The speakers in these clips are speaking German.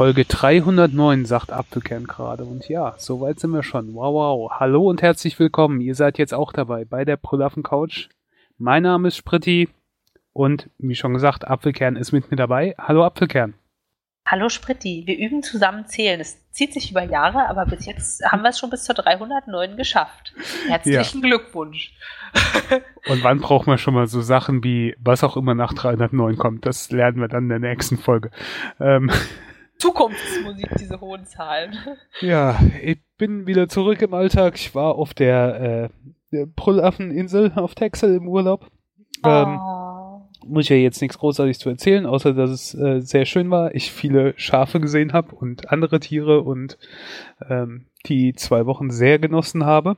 Folge 309, sagt Apfelkern gerade. Und ja, soweit sind wir schon. Wow, wow. Hallo und herzlich willkommen. Ihr seid jetzt auch dabei bei der Brüllaffen Couch. Mein Name ist Spritti und wie schon gesagt, Apfelkern ist mit mir dabei. Hallo Apfelkern. Hallo Spritti, wir üben zusammen zählen. Es zieht sich über Jahre, aber bis jetzt haben wir es schon bis zur 309 geschafft. Herzlichen ja. Glückwunsch. Und wann braucht man schon mal so Sachen wie, was auch immer nach 309 kommt? Das lernen wir dann in der nächsten Folge. Ähm. Zukunftsmusik, diese hohen Zahlen. Ja, ich bin wieder zurück im Alltag. Ich war auf der, äh, der Brüllaffeninsel auf Texel im Urlaub. Ähm, oh. Muss ich ja jetzt nichts großartig zu erzählen, außer dass es äh, sehr schön war. Ich viele Schafe gesehen habe und andere Tiere und ähm, die zwei Wochen sehr genossen habe.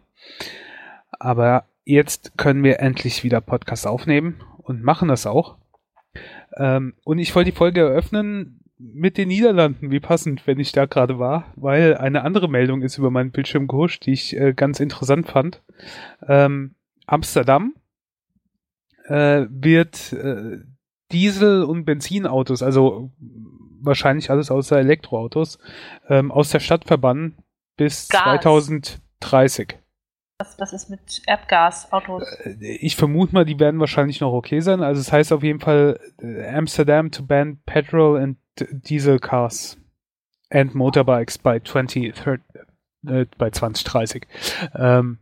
Aber jetzt können wir endlich wieder Podcast aufnehmen und machen das auch. Ähm, und ich wollte die Folge eröffnen mit den Niederlanden, wie passend, wenn ich da gerade war, weil eine andere Meldung ist über meinen Bildschirm gehuscht, die ich äh, ganz interessant fand. Ähm, Amsterdam äh, wird äh, Diesel- und Benzinautos, also wahrscheinlich alles außer Elektroautos, ähm, aus der Stadt verbannen bis Gas. 2030. Was, was ist mit Erdgasautos? Äh, ich vermute mal, die werden wahrscheinlich noch okay sein. Also es heißt auf jeden Fall äh, Amsterdam to ban petrol and diesel cars and motorbikes by 2030, äh, bei 2030. Ähm,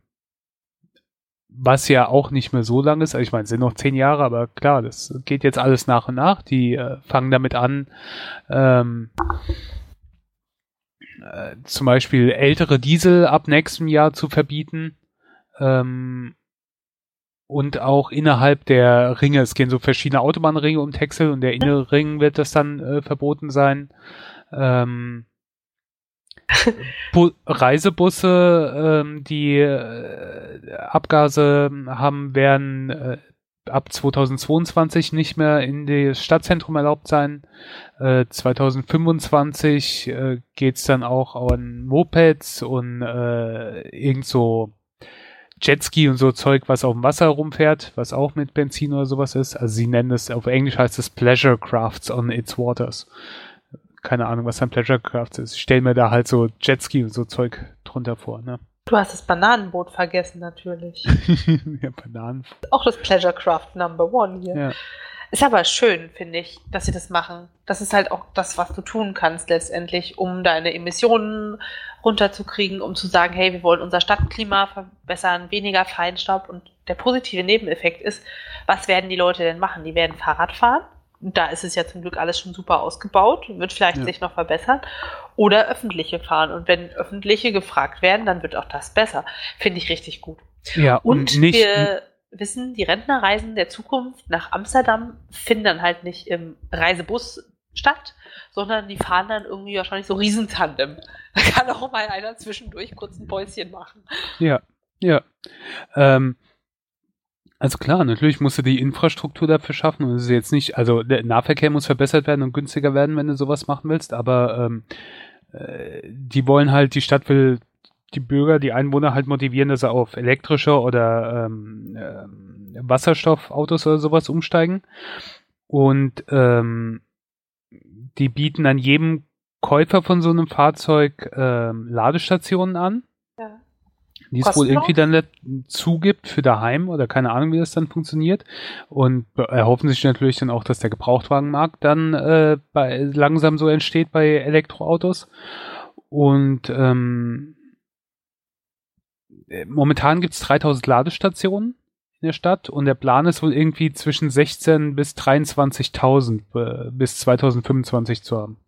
was ja auch nicht mehr so lang ist. Also ich meine, es sind noch zehn Jahre, aber klar, das geht jetzt alles nach und nach. Die äh, fangen damit an, ähm, äh, zum Beispiel ältere Diesel ab nächstem Jahr zu verbieten. Ähm, und auch innerhalb der Ringe, es gehen so verschiedene Autobahnringe um Texel und der innere Ring wird das dann äh, verboten sein. Ähm, Reisebusse, ähm, die äh, Abgase haben, werden äh, ab 2022 nicht mehr in das Stadtzentrum erlaubt sein. Äh, 2025 äh, geht's dann auch an Mopeds und äh, irgend so Jetski und so Zeug, was auf dem Wasser rumfährt, was auch mit Benzin oder sowas ist. Also sie nennen es, auf Englisch heißt es Pleasure Crafts on its waters keine Ahnung, was ein Pleasure Craft ist. Ich stelle mir da halt so Jetski und so Zeug drunter vor, ne? Du hast das Bananenboot vergessen, natürlich. ja, Bananen. Auch das Pleasure Craft Number One hier. Ja. Ist aber schön, finde ich, dass sie das machen. Das ist halt auch das, was du tun kannst letztendlich, um deine Emissionen runterzukriegen, um zu sagen, hey, wir wollen unser Stadtklima verbessern, weniger Feinstaub. Und der positive Nebeneffekt ist, was werden die Leute denn machen? Die werden Fahrrad fahren da ist es ja zum Glück alles schon super ausgebaut, wird vielleicht ja. sich noch verbessern. Oder öffentliche fahren. Und wenn öffentliche gefragt werden, dann wird auch das besser. Finde ich richtig gut. Ja, und, und wir wissen, die Rentnerreisen der Zukunft nach Amsterdam finden dann halt nicht im Reisebus statt, sondern die fahren dann irgendwie wahrscheinlich so Riesentandem. Da kann auch mal einer zwischendurch kurz ein Päuschen machen. Ja, ja. Ähm, also klar, natürlich musst du die Infrastruktur dafür schaffen und es ist jetzt nicht, also der Nahverkehr muss verbessert werden und günstiger werden, wenn du sowas machen willst, aber ähm, äh, die wollen halt, die Stadt will die Bürger, die Einwohner halt motivieren, dass sie auf elektrische oder ähm, äh, Wasserstoffautos oder sowas umsteigen. Und ähm, die bieten an jedem Käufer von so einem Fahrzeug ähm, Ladestationen an die es wohl irgendwie dann zugibt für daheim oder keine Ahnung, wie das dann funktioniert. Und erhoffen sich natürlich dann auch, dass der Gebrauchtwagenmarkt dann äh, bei, langsam so entsteht bei Elektroautos. Und ähm, momentan gibt's 3000 Ladestationen in der Stadt und der Plan ist wohl irgendwie zwischen 16 bis 23.000 äh, bis 2025 zu haben.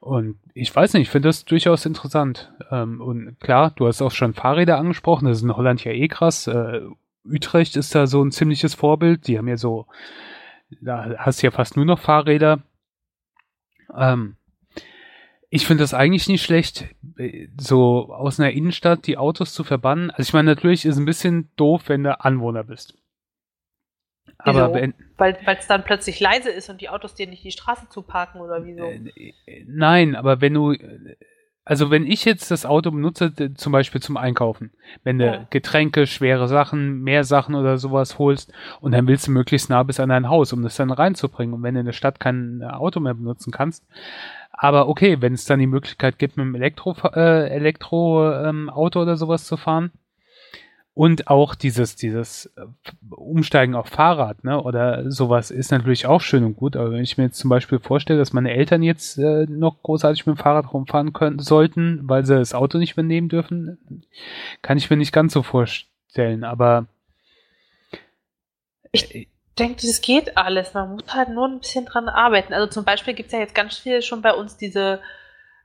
Und ich weiß nicht, ich finde das durchaus interessant. Ähm, und klar, du hast auch schon Fahrräder angesprochen, das ist in Holland ja eh krass. Äh, Utrecht ist da so ein ziemliches Vorbild. Die haben ja so, da hast du ja fast nur noch Fahrräder. Ähm, ich finde das eigentlich nicht schlecht, so aus einer Innenstadt die Autos zu verbannen. Also ich meine, natürlich ist es ein bisschen doof, wenn du Anwohner bist. Aber wenn, weil es dann plötzlich leise ist und die Autos dir nicht die Straße zuparken oder wieso? Äh, nein, aber wenn du also wenn ich jetzt das Auto benutze, zum Beispiel zum Einkaufen, wenn du ja. Getränke, schwere Sachen, mehr Sachen oder sowas holst und dann willst du möglichst nah bis an dein Haus, um das dann reinzubringen. Und wenn du in der Stadt kein Auto mehr benutzen kannst, aber okay, wenn es dann die Möglichkeit gibt, mit einem Elektro, äh, Elektro ähm, Auto oder sowas zu fahren, und auch dieses, dieses äh, Umsteigen auf Fahrrad, ne, oder sowas ist natürlich auch schön und gut. Aber wenn ich mir jetzt zum Beispiel vorstelle, dass meine Eltern jetzt äh, noch großartig mit dem Fahrrad rumfahren können, sollten, weil sie das Auto nicht mehr nehmen dürfen, kann ich mir nicht ganz so vorstellen. Aber ich denke, das geht alles. Man muss halt nur ein bisschen dran arbeiten. Also zum Beispiel gibt es ja jetzt ganz viel schon bei uns diese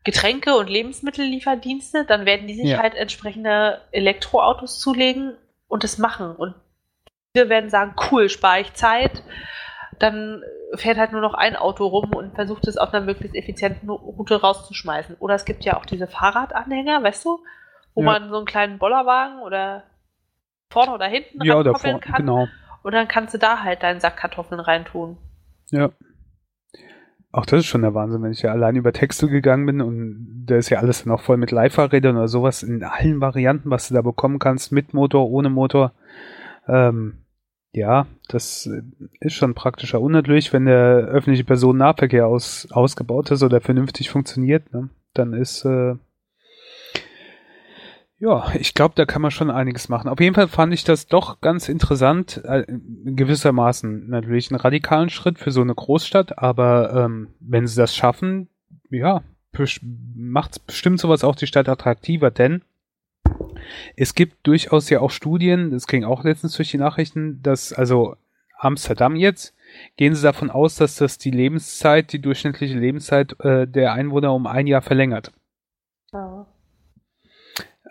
Getränke- und Lebensmittellieferdienste, dann werden die sich ja. halt entsprechende Elektroautos zulegen und das machen. Und wir werden sagen, cool, spare ich Zeit. Dann fährt halt nur noch ein Auto rum und versucht es auf einer möglichst effizienten Route rauszuschmeißen. Oder es gibt ja auch diese Fahrradanhänger, weißt du, wo ja. man so einen kleinen Bollerwagen oder vorne oder hinten ja, oder vor, kann. Genau. Und dann kannst du da halt deinen Sack Kartoffeln reintun. Ja. Auch das ist schon der Wahnsinn, wenn ich ja allein über Texte gegangen bin und da ist ja alles dann auch voll mit Live-Fahrrädern oder sowas in allen Varianten, was du da bekommen kannst, mit Motor, ohne Motor. Ähm, ja, das ist schon praktischer. Und wenn der öffentliche Personennahverkehr aus, ausgebaut ist oder vernünftig funktioniert, ne, dann ist äh, ja, ich glaube, da kann man schon einiges machen. Auf jeden Fall fand ich das doch ganz interessant, äh, gewissermaßen natürlich einen radikalen Schritt für so eine Großstadt, aber ähm, wenn sie das schaffen, ja, macht bestimmt sowas auch die Stadt attraktiver, denn es gibt durchaus ja auch Studien, das ging auch letztens durch die Nachrichten, dass also Amsterdam jetzt, gehen sie davon aus, dass das die Lebenszeit, die durchschnittliche Lebenszeit äh, der Einwohner um ein Jahr verlängert. Ja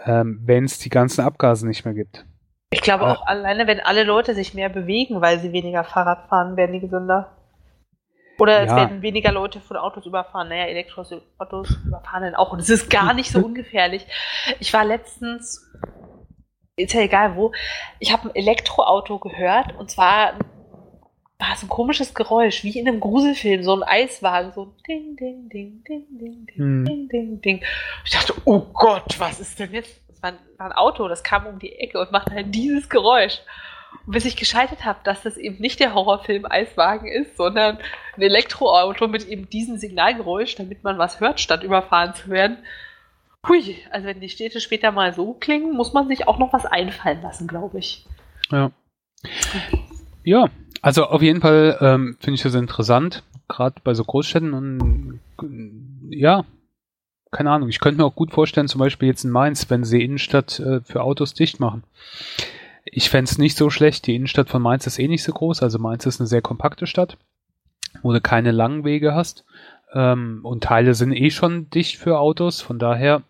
ähm, wenn es die ganzen Abgase nicht mehr gibt. Ich glaube auch alleine, wenn alle Leute sich mehr bewegen, weil sie weniger Fahrrad fahren, werden die gesünder. Oder es werden weniger Leute von Autos überfahren. Naja, Elektroautos überfahren dann auch. Und es ist gar nicht so ungefährlich. Ich war letztens, ist ja egal wo, ich habe ein Elektroauto gehört und zwar war so ein komisches Geräusch, wie in einem Gruselfilm, so ein Eiswagen, so ding, ding, ding, ding, ding, ding, hm. ding, ding, ding. Ich dachte, oh Gott, was ist denn jetzt? Das war ein, war ein Auto, das kam um die Ecke und machte halt dieses Geräusch. Und bis ich geschaltet habe, dass das eben nicht der Horrorfilm Eiswagen ist, sondern ein Elektroauto mit eben diesem Signalgeräusch, damit man was hört, statt überfahren zu werden. Hui, also wenn die Städte später mal so klingen, muss man sich auch noch was einfallen lassen, glaube ich. Ja. Ja, also auf jeden Fall ähm, finde ich das interessant, gerade bei so Großstädten und ja, keine Ahnung. Ich könnte mir auch gut vorstellen, zum Beispiel jetzt in Mainz, wenn sie Innenstadt äh, für Autos dicht machen. Ich fände es nicht so schlecht. Die Innenstadt von Mainz ist eh nicht so groß. Also Mainz ist eine sehr kompakte Stadt, wo du keine langen Wege hast. Ähm, und Teile sind eh schon dicht für Autos. Von daher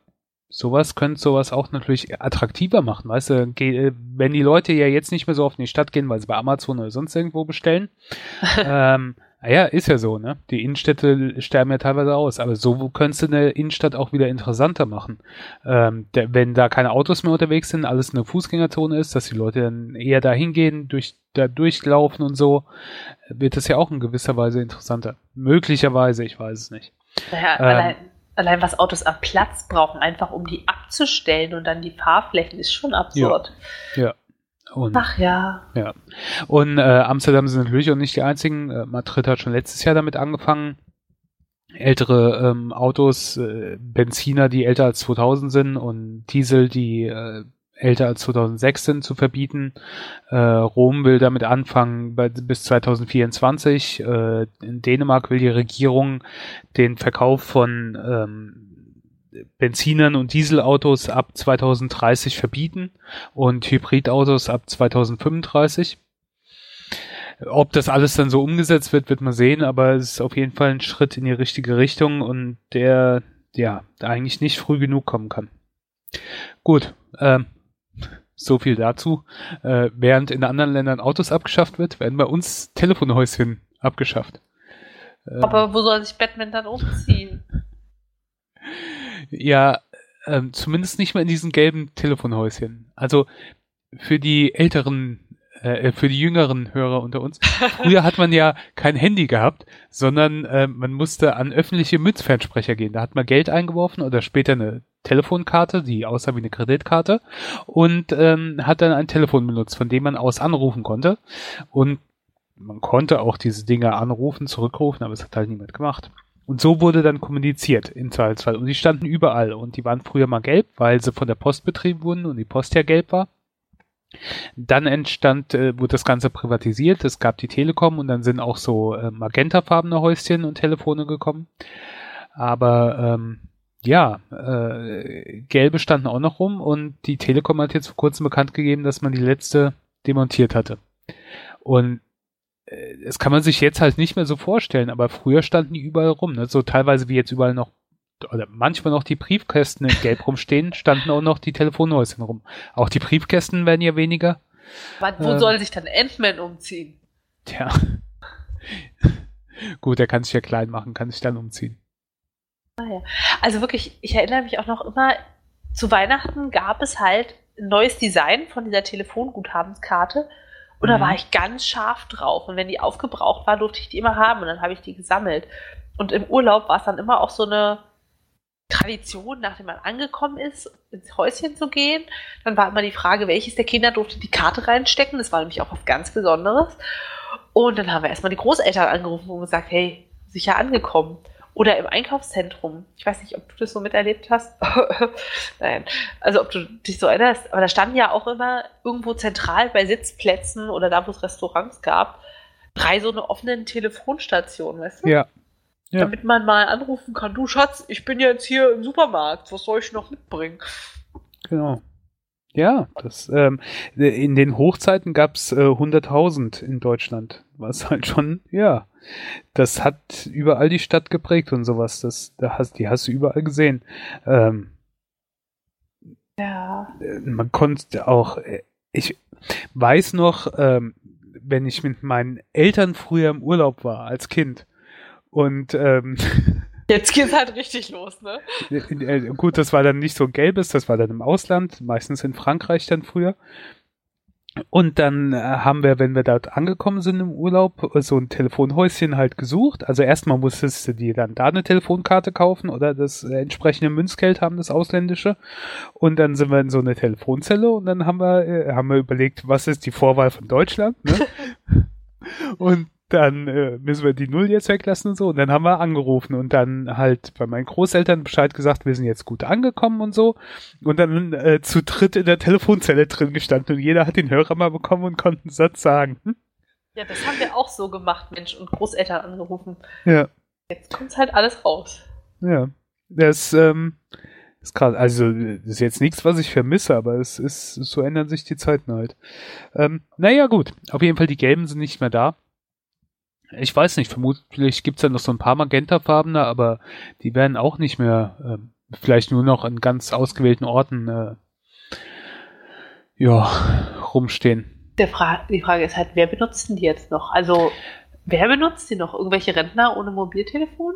sowas könnte sowas auch natürlich attraktiver machen, weißt du, wenn die Leute ja jetzt nicht mehr so oft in die Stadt gehen, weil sie bei Amazon oder sonst irgendwo bestellen, ähm, naja, ist ja so, ne? Die Innenstädte sterben ja teilweise aus, aber so könntest du eine Innenstadt auch wieder interessanter machen. Ähm, der, wenn da keine Autos mehr unterwegs sind, alles eine Fußgängerzone ist, dass die Leute dann eher da hingehen, durch, da durchlaufen und so, wird das ja auch in gewisser Weise interessanter. Möglicherweise, ich weiß es nicht. Naja, ähm, allein, allein was Autos am Platz brauchen, einfach um die abzustellen und dann die Fahrflächen, ist schon absurd. Ja. ja. Und, Ach ja. Ja. Und äh, Amsterdam sind natürlich auch nicht die einzigen. Äh, Madrid hat schon letztes Jahr damit angefangen, ältere ähm, Autos, äh, Benziner, die älter als 2000 sind und Diesel, die äh, älter als 2006 sind, zu verbieten. Äh, Rom will damit anfangen bei, bis 2024. Äh, in Dänemark will die Regierung den Verkauf von ähm, Benzinern und Dieselautos ab 2030 verbieten und Hybridautos ab 2035. Ob das alles dann so umgesetzt wird, wird man sehen, aber es ist auf jeden Fall ein Schritt in die richtige Richtung und der, ja, eigentlich nicht früh genug kommen kann. Gut, ähm, so viel dazu. Äh, während in anderen Ländern Autos abgeschafft wird, werden bei uns Telefonhäuschen abgeschafft. Ähm, Aber wo soll sich Batman dann umziehen? ja, ähm, zumindest nicht mehr in diesen gelben Telefonhäuschen. Also für die älteren äh, für die jüngeren Hörer unter uns. Früher hat man ja kein Handy gehabt, sondern äh, man musste an öffentliche Münzfernsprecher gehen. Da hat man Geld eingeworfen oder später eine Telefonkarte, die aussah wie eine Kreditkarte und ähm, hat dann ein Telefon benutzt, von dem man aus anrufen konnte. Und man konnte auch diese Dinge anrufen, zurückrufen, aber es hat halt niemand gemacht. Und so wurde dann kommuniziert im Zweifelsfall. Und die standen überall. Und die waren früher mal gelb, weil sie von der Post betrieben wurden und die Post ja gelb war. Dann entstand, äh, wurde das Ganze privatisiert. Es gab die Telekom und dann sind auch so äh, magentafarbene Häuschen und Telefone gekommen. Aber ähm, ja, äh, gelbe standen auch noch rum und die Telekom hat jetzt vor kurzem bekannt gegeben, dass man die letzte demontiert hatte. Und äh, das kann man sich jetzt halt nicht mehr so vorstellen, aber früher standen die überall rum, ne? so teilweise wie jetzt überall noch oder manchmal noch die Briefkästen in Gelb rumstehen, standen auch noch die Telefonhäuschen rum. Auch die Briefkästen werden ja weniger. Aber wo äh, soll sich dann Ant-Man umziehen? Tja. Gut, er kann sich ja klein machen, kann sich dann umziehen. Ah, ja. Also wirklich, ich erinnere mich auch noch immer, zu Weihnachten gab es halt ein neues Design von dieser Telefonguthabenskarte. Und mhm. da war ich ganz scharf drauf. Und wenn die aufgebraucht war, durfte ich die immer haben. Und dann habe ich die gesammelt. Und im Urlaub war es dann immer auch so eine, Tradition, nachdem man angekommen ist, ins Häuschen zu gehen. Dann war immer die Frage, welches der Kinder durfte die Karte reinstecken. Das war nämlich auch was ganz Besonderes. Und dann haben wir erstmal die Großeltern angerufen und gesagt, hey, sicher angekommen. Oder im Einkaufszentrum. Ich weiß nicht, ob du das so miterlebt hast. Nein. Also ob du dich so erinnerst. Aber da standen ja auch immer irgendwo zentral bei Sitzplätzen oder da, wo es Restaurants gab, drei so eine offenen Telefonstationen, weißt du? Ja, ja. Damit man mal anrufen kann, du Schatz, ich bin jetzt hier im Supermarkt, was soll ich noch mitbringen? Genau. Ja, das, ähm, in den Hochzeiten gab's äh, 100.000 in Deutschland, was halt schon, ja, das hat überall die Stadt geprägt und sowas. Das, da hast, die hast du überall gesehen. Ähm, ja. Äh, man konnte auch, äh, ich weiß noch, ähm, wenn ich mit meinen Eltern früher im Urlaub war als Kind und ähm, Jetzt geht's halt richtig los, ne? Äh, gut, das war dann nicht so gelbes, das war dann im Ausland, meistens in Frankreich dann früher. Und dann äh, haben wir, wenn wir dort angekommen sind im Urlaub, so ein Telefonhäuschen halt gesucht. Also erstmal musstest du dir dann da eine Telefonkarte kaufen oder das entsprechende Münzgeld haben, das ausländische. Und dann sind wir in so eine Telefonzelle und dann haben wir, äh, haben wir überlegt, was ist die Vorwahl von Deutschland, ne? und dann äh, müssen wir die Null jetzt weglassen und so. Und dann haben wir angerufen und dann halt bei meinen Großeltern Bescheid gesagt, wir sind jetzt gut angekommen und so. Und dann äh, zu dritt in der Telefonzelle drin gestanden und jeder hat den Hörer mal bekommen und konnte einen Satz sagen. Hm? Ja, das haben wir auch so gemacht, Mensch, und Großeltern angerufen. Ja. Jetzt kommt halt alles raus. Ja. Das, ähm, ist gerade, also das ist jetzt nichts, was ich vermisse, aber es ist, so ändern sich die Zeiten halt. Ähm, naja, gut. Auf jeden Fall, die Gelben sind nicht mehr da. Ich weiß nicht, vermutlich gibt's ja noch so ein paar Magentafarbene, aber die werden auch nicht mehr, äh, vielleicht nur noch an ganz ausgewählten Orten, äh, ja, rumstehen. Fra die Frage ist halt, wer benutzt denn die jetzt noch? Also, wer benutzt die noch? Irgendwelche Rentner ohne Mobiltelefon?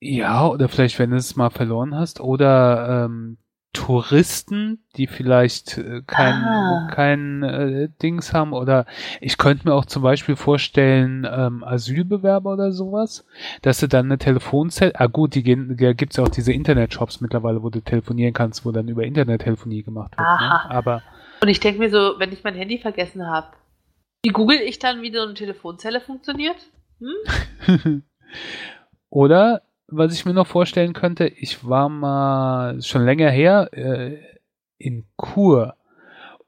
Ja, oder vielleicht, wenn du es mal verloren hast, oder ähm, Touristen, die vielleicht äh, kein, ah. kein äh, Dings haben oder ich könnte mir auch zum Beispiel vorstellen, ähm, Asylbewerber oder sowas, dass du dann eine Telefonzelle, ah gut, die gehen, da gibt's ja auch diese Internetshops mittlerweile, wo du telefonieren kannst, wo dann über Internettelefonie gemacht wird. Ne? Aber und ich denke mir so, wenn ich mein Handy vergessen habe, wie google ich dann, wie so eine Telefonzelle funktioniert? Hm? oder was ich mir noch vorstellen könnte, ich war mal schon länger her äh, in Kur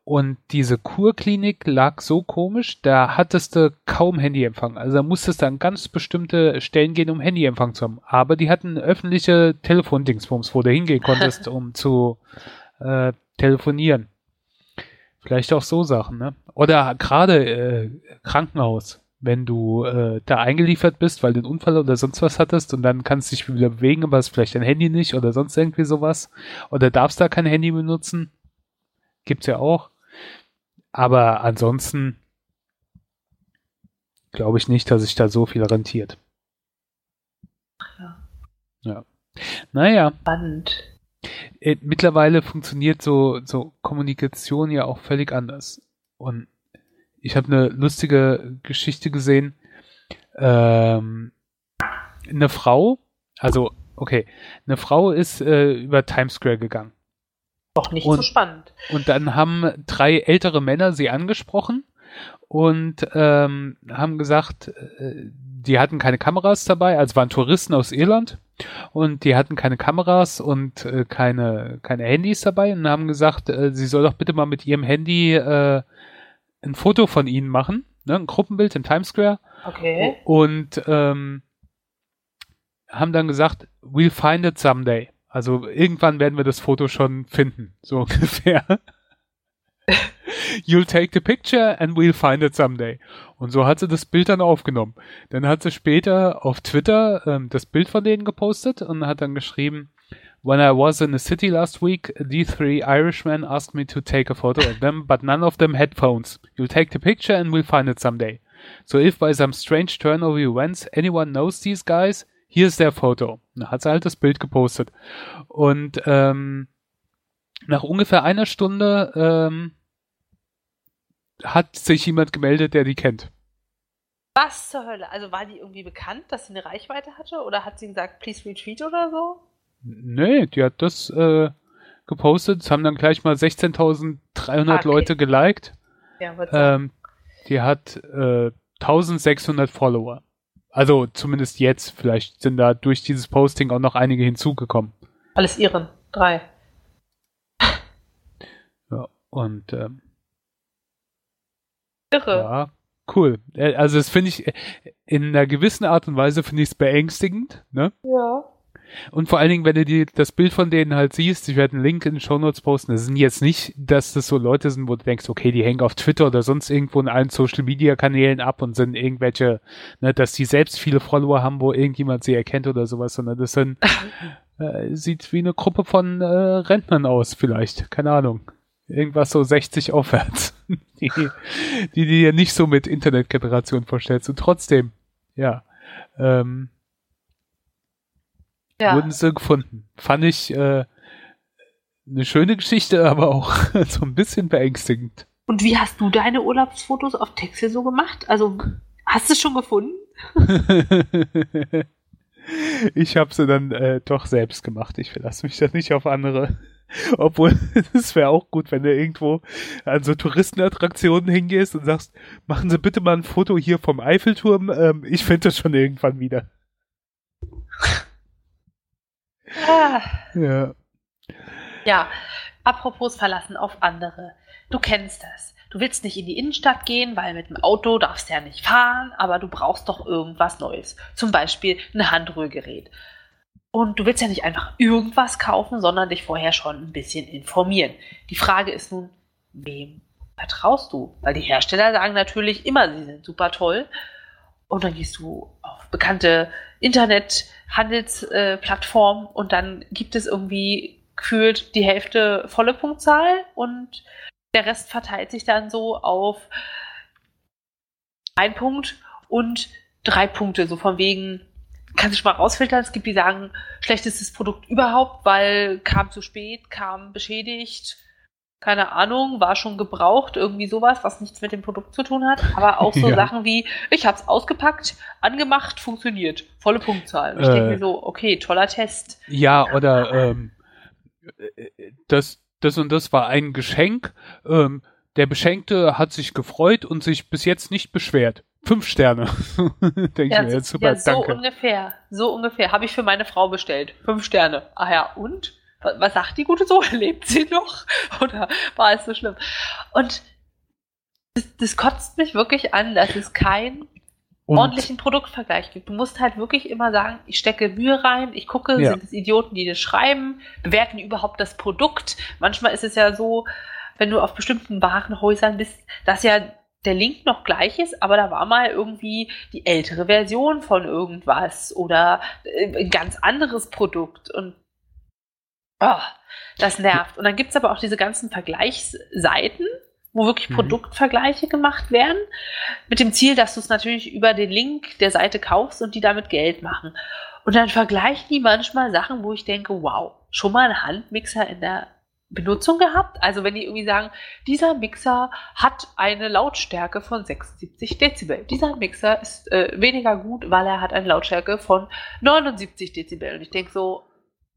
und diese Kurklinik lag so komisch, da hattest du kaum Handyempfang. Also da musstest du an ganz bestimmte Stellen gehen, um Handyempfang zu haben. Aber die hatten öffentliche Telefondingsbums, wo du hingehen konntest, um zu äh, telefonieren. Vielleicht auch so Sachen, ne? Oder gerade äh, Krankenhaus wenn du äh, da eingeliefert bist, weil du einen Unfall oder sonst was hattest und dann kannst du dich wieder bewegen, aber hast vielleicht dein Handy nicht oder sonst irgendwie sowas oder darfst da kein Handy benutzen. Gibt's ja auch. Aber ansonsten glaube ich nicht, dass sich da so viel rentiert. Ja. Ja. Naja. Spannend. Äh, mittlerweile funktioniert so, so Kommunikation ja auch völlig anders. Und ich habe eine lustige Geschichte gesehen. Ähm, eine Frau, also okay, eine Frau ist äh, über Times Square gegangen. Doch nicht und, so spannend. Und dann haben drei ältere Männer sie angesprochen und ähm, haben gesagt, äh, die hatten keine Kameras dabei, also waren Touristen aus Irland und die hatten keine Kameras und äh, keine, keine Handys dabei und haben gesagt, äh, sie soll doch bitte mal mit ihrem Handy äh, ein Foto von ihnen machen, ne, ein Gruppenbild in Times Square. Okay. Und ähm, haben dann gesagt, we'll find it someday. Also irgendwann werden wir das Foto schon finden, so ungefähr. You'll take the picture and we'll find it someday. Und so hat sie das Bild dann aufgenommen. Dann hat sie später auf Twitter ähm, das Bild von denen gepostet und hat dann geschrieben, When I was in the city last week, the three Irishmen asked me to take a photo of them, but none of them had phones. You'll take the picture and we'll find it someday. So if by some strange turn of events anyone knows these guys, here's their photo. Dann hat sie halt das Bild gepostet. Und ähm, nach ungefähr einer Stunde ähm, hat sich jemand gemeldet, der die kennt. Was zur Hölle? Also war die irgendwie bekannt, dass sie eine Reichweite hatte? Oder hat sie gesagt, please retweet oder so? Nee, die hat das äh, gepostet. Es haben dann gleich mal 16.300 ah, okay. Leute geliked. Ja, ähm, die hat äh, 1600 Follower. Also zumindest jetzt. Vielleicht sind da durch dieses Posting auch noch einige hinzugekommen. Alles ihren. Drei. Ja, und ähm, Irre. Ja, cool. Äh, also das finde ich äh, in einer gewissen Art und Weise finde ich es beängstigend, ne? Ja. Und vor allen Dingen, wenn du dir das Bild von denen halt siehst, ich werde einen Link in den Show Notes posten, das sind jetzt nicht, dass das so Leute sind, wo du denkst, okay, die hängen auf Twitter oder sonst irgendwo in allen Social Media Kanälen ab und sind irgendwelche, ne, dass die selbst viele Follower haben, wo irgendjemand sie erkennt oder sowas, sondern das sind, äh, sieht wie eine Gruppe von äh, Rentnern aus, vielleicht, keine Ahnung irgendwas so 60 aufwärts, die, die dir nicht so mit Internetgeneration vorstellst. Und trotzdem, ja, ähm, ja. wurden sie gefunden. Fand ich äh, eine schöne Geschichte, aber auch so ein bisschen beängstigend. Und wie hast du deine Urlaubsfotos auf Texel so gemacht? Also, hast du es schon gefunden? ich habe sie dann äh, doch selbst gemacht. Ich verlasse mich da nicht auf andere. Obwohl, es wäre auch gut, wenn du irgendwo an so Touristenattraktionen hingehst und sagst, machen Sie bitte mal ein Foto hier vom Eiffelturm. Ähm, ich finde das schon irgendwann wieder. Ja. Ja, apropos verlassen auf andere. Du kennst das. Du willst nicht in die Innenstadt gehen, weil mit dem Auto darfst du ja nicht fahren, aber du brauchst doch irgendwas Neues. Zum Beispiel ein Handrührgerät. Und du willst ja nicht einfach irgendwas kaufen, sondern dich vorher schon ein bisschen informieren. Die Frage ist nun, wem vertraust du? Weil die Hersteller sagen natürlich immer, sie sind super toll. Und dann gehst du auf bekannte Internethandelsplattformen äh, und dann gibt es irgendwie gefühlt die Hälfte volle Punktzahl und der Rest verteilt sich dann so auf ein Punkt und drei Punkte, so von wegen kannst du schon mal rausfiltern. Es gibt die sagen, schlechtestes Produkt überhaupt, weil kam zu spät, kam beschädigt, keine Ahnung, war schon gebraucht, irgendwie sowas, was nichts mit dem Produkt zu tun hat. Aber auch so ja. Sachen wie, ich hab's ausgepackt, angemacht, funktioniert, volle Punktzahl. Und ich äh, denke mir so, okay, toller Test. Ja, oder ähm, das, das und das war ein Geschenk. Ähm, der Beschenkte hat sich gefreut und sich bis jetzt nicht beschwert. Fünf Sterne. Denke ja, ich mir jetzt super, ja, so danke. ungefähr. So ungefähr. Habe ich für meine Frau bestellt. Fünf Sterne. Ah ja, und? Was, sagt die gute Sohn? Lebt sie noch? Oder war es so schlimm? Und das, das kotzt mich wirklich an, dass es keinen ordentlichen Produktvergleich gibt. Du musst halt wirklich immer sagen, ich stecke Mühe rein, ich gucke, ja. sind es Idioten, die das schreiben, bewerten überhaupt das Produkt. Manchmal ist es ja so, wenn du auf bestimmten Warenhäusern bist, dass ja der Link noch gleich ist, aber da war mal irgendwie die ältere Version von irgendwas oder äh, ein ganz anderes Produkt und oh, das nervt. Und dann gibt es aber auch diese ganzen Vergleichsseiten, wo wirklich mhm. Produktvergleiche gemacht werden, mit dem Ziel, dass du es natürlich über den Link der Seite kaufst und die damit Geld machen. Und dann vergleichen die manchmal Sachen, wo ich denke, wow, schon mal ein Handmixer in der Benutzung gehabt. Also wenn die irgendwie sagen, dieser Mixer hat eine Lautstärke von 76 Dezibel. Dieser Mixer ist äh, weniger gut, weil er hat eine Lautstärke von 79 Dezibel. Und ich denke so,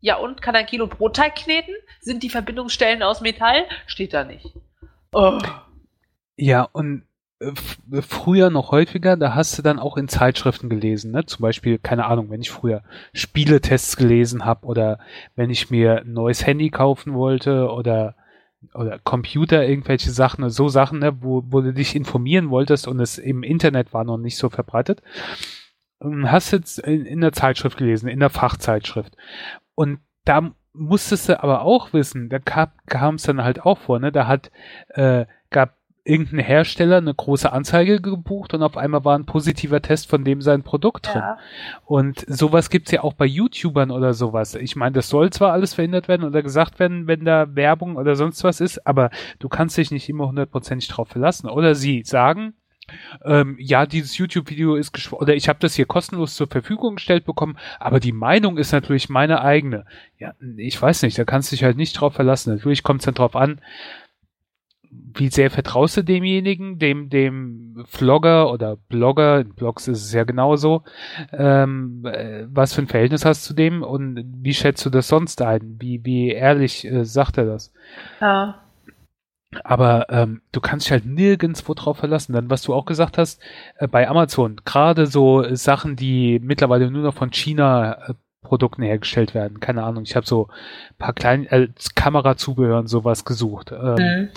ja und, kann ein Kilo Brotteig kneten? Sind die Verbindungsstellen aus Metall? Steht da nicht. Oh. Ja, und äh, früher noch häufiger, da hast du dann auch in Zeitschriften gelesen, ne? Zum Beispiel, keine Ahnung, wenn ich früher Spieletests gelesen habe oder wenn ich mir ein neues Handy kaufen wollte oder oder Computer, irgendwelche Sachen, so Sachen, ne, wo, wo du dich informieren wolltest und es im Internet war noch nicht so verbreitet. Hast jetzt in, in der Zeitschrift gelesen, in der Fachzeitschrift. Und da musstest du aber auch wissen, da kam es dann halt auch vor, ne? Da hat, äh, gab irgendein Hersteller eine große Anzeige gebucht und auf einmal war ein positiver Test von dem sein Produkt drin. Ja. Und sowas gibt's ja auch bei YouTubern oder sowas. Ich meine, das soll zwar alles verhindert werden oder gesagt werden, wenn da Werbung oder sonst was ist, aber du kannst dich nicht immer hundertprozentig drauf verlassen. Oder sie sagen, ähm, ja, dieses YouTube-Video ist oder ich habe das hier kostenlos zur Verfügung gestellt bekommen, aber die Meinung ist natürlich meine eigene. Ja, ich weiß nicht, da kannst du dich halt nicht drauf verlassen. Natürlich kommt es dann drauf an, wie sehr vertraust du demjenigen, dem, dem Vlogger oder Blogger, in Blogs ist es ja genauso, ähm, äh, was für ein Verhältnis hast du zu dem und wie schätzt du das sonst ein? Wie, wie ehrlich äh, sagt er das? Ja. Aber ähm, du kannst dich halt nirgendwo drauf verlassen. Dann, was du auch gesagt hast, äh, bei Amazon, gerade so Sachen, die mittlerweile nur noch von China äh, Produkten hergestellt werden. Keine Ahnung, ich habe so paar kleine äh, Kamerazubehör und sowas gesucht. Ähm, mhm.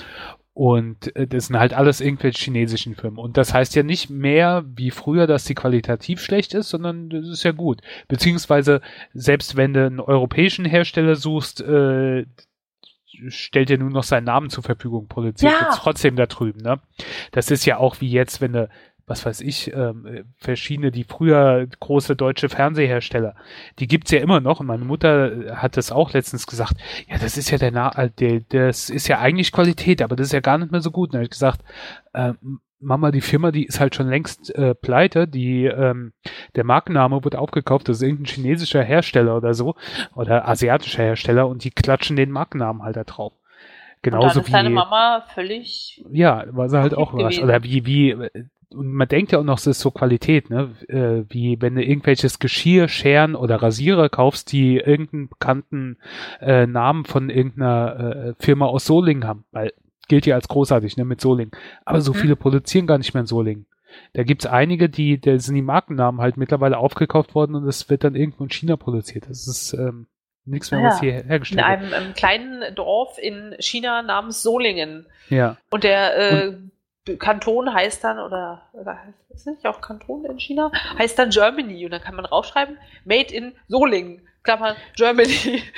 Und äh, das sind halt alles irgendwelche chinesischen Firmen. Und das heißt ja nicht mehr wie früher, dass die qualitativ schlecht ist, sondern das ist ja gut. Beziehungsweise, selbst wenn du einen europäischen Hersteller suchst, äh, stellt er nur noch seinen Namen zur Verfügung, produziert ja. trotzdem da drüben. Ne? Das ist ja auch wie jetzt, wenn du was weiß ich, ähm, verschiedene, die früher große deutsche Fernsehersteller, die gibt's ja immer noch. Und meine Mutter hat das auch letztens gesagt, ja, das ist ja der, Na äh, der das ist ja eigentlich Qualität, aber das ist ja gar nicht mehr so gut. Und dann habe ich gesagt, äh, Mama, die Firma, die ist halt schon längst äh, pleite, die, ähm, der Markenname wurde aufgekauft, das ist irgendein chinesischer Hersteller oder so, oder asiatischer Hersteller und die klatschen den Markennamen halt da drauf. Genauso und dann ist wie. deine Mama völlig. Ja, war sie halt auch was. Oder wie, wie, und man denkt ja auch noch, es ist so Qualität, ne? Äh, wie wenn du irgendwelches Geschirr, Scheren oder Rasierer kaufst, die irgendeinen bekannten äh, Namen von irgendeiner äh, Firma aus Solingen haben. Weil gilt ja als großartig, ne, mit Solingen. Aber so mhm. viele produzieren gar nicht mehr in Solingen. Da gibt's einige, die, da sind die Markennamen halt mittlerweile aufgekauft worden und es wird dann irgendwo in China produziert. Das ist ähm, nichts mehr, was hier hergestellt wird. In einem, einem, kleinen Dorf in China namens Solingen. Ja. Und der äh, und Kanton heißt dann, oder, oder es nicht auch Kanton in China? Heißt dann Germany. Und dann kann man raufschreiben, Made in Solingen, Klammern Germany.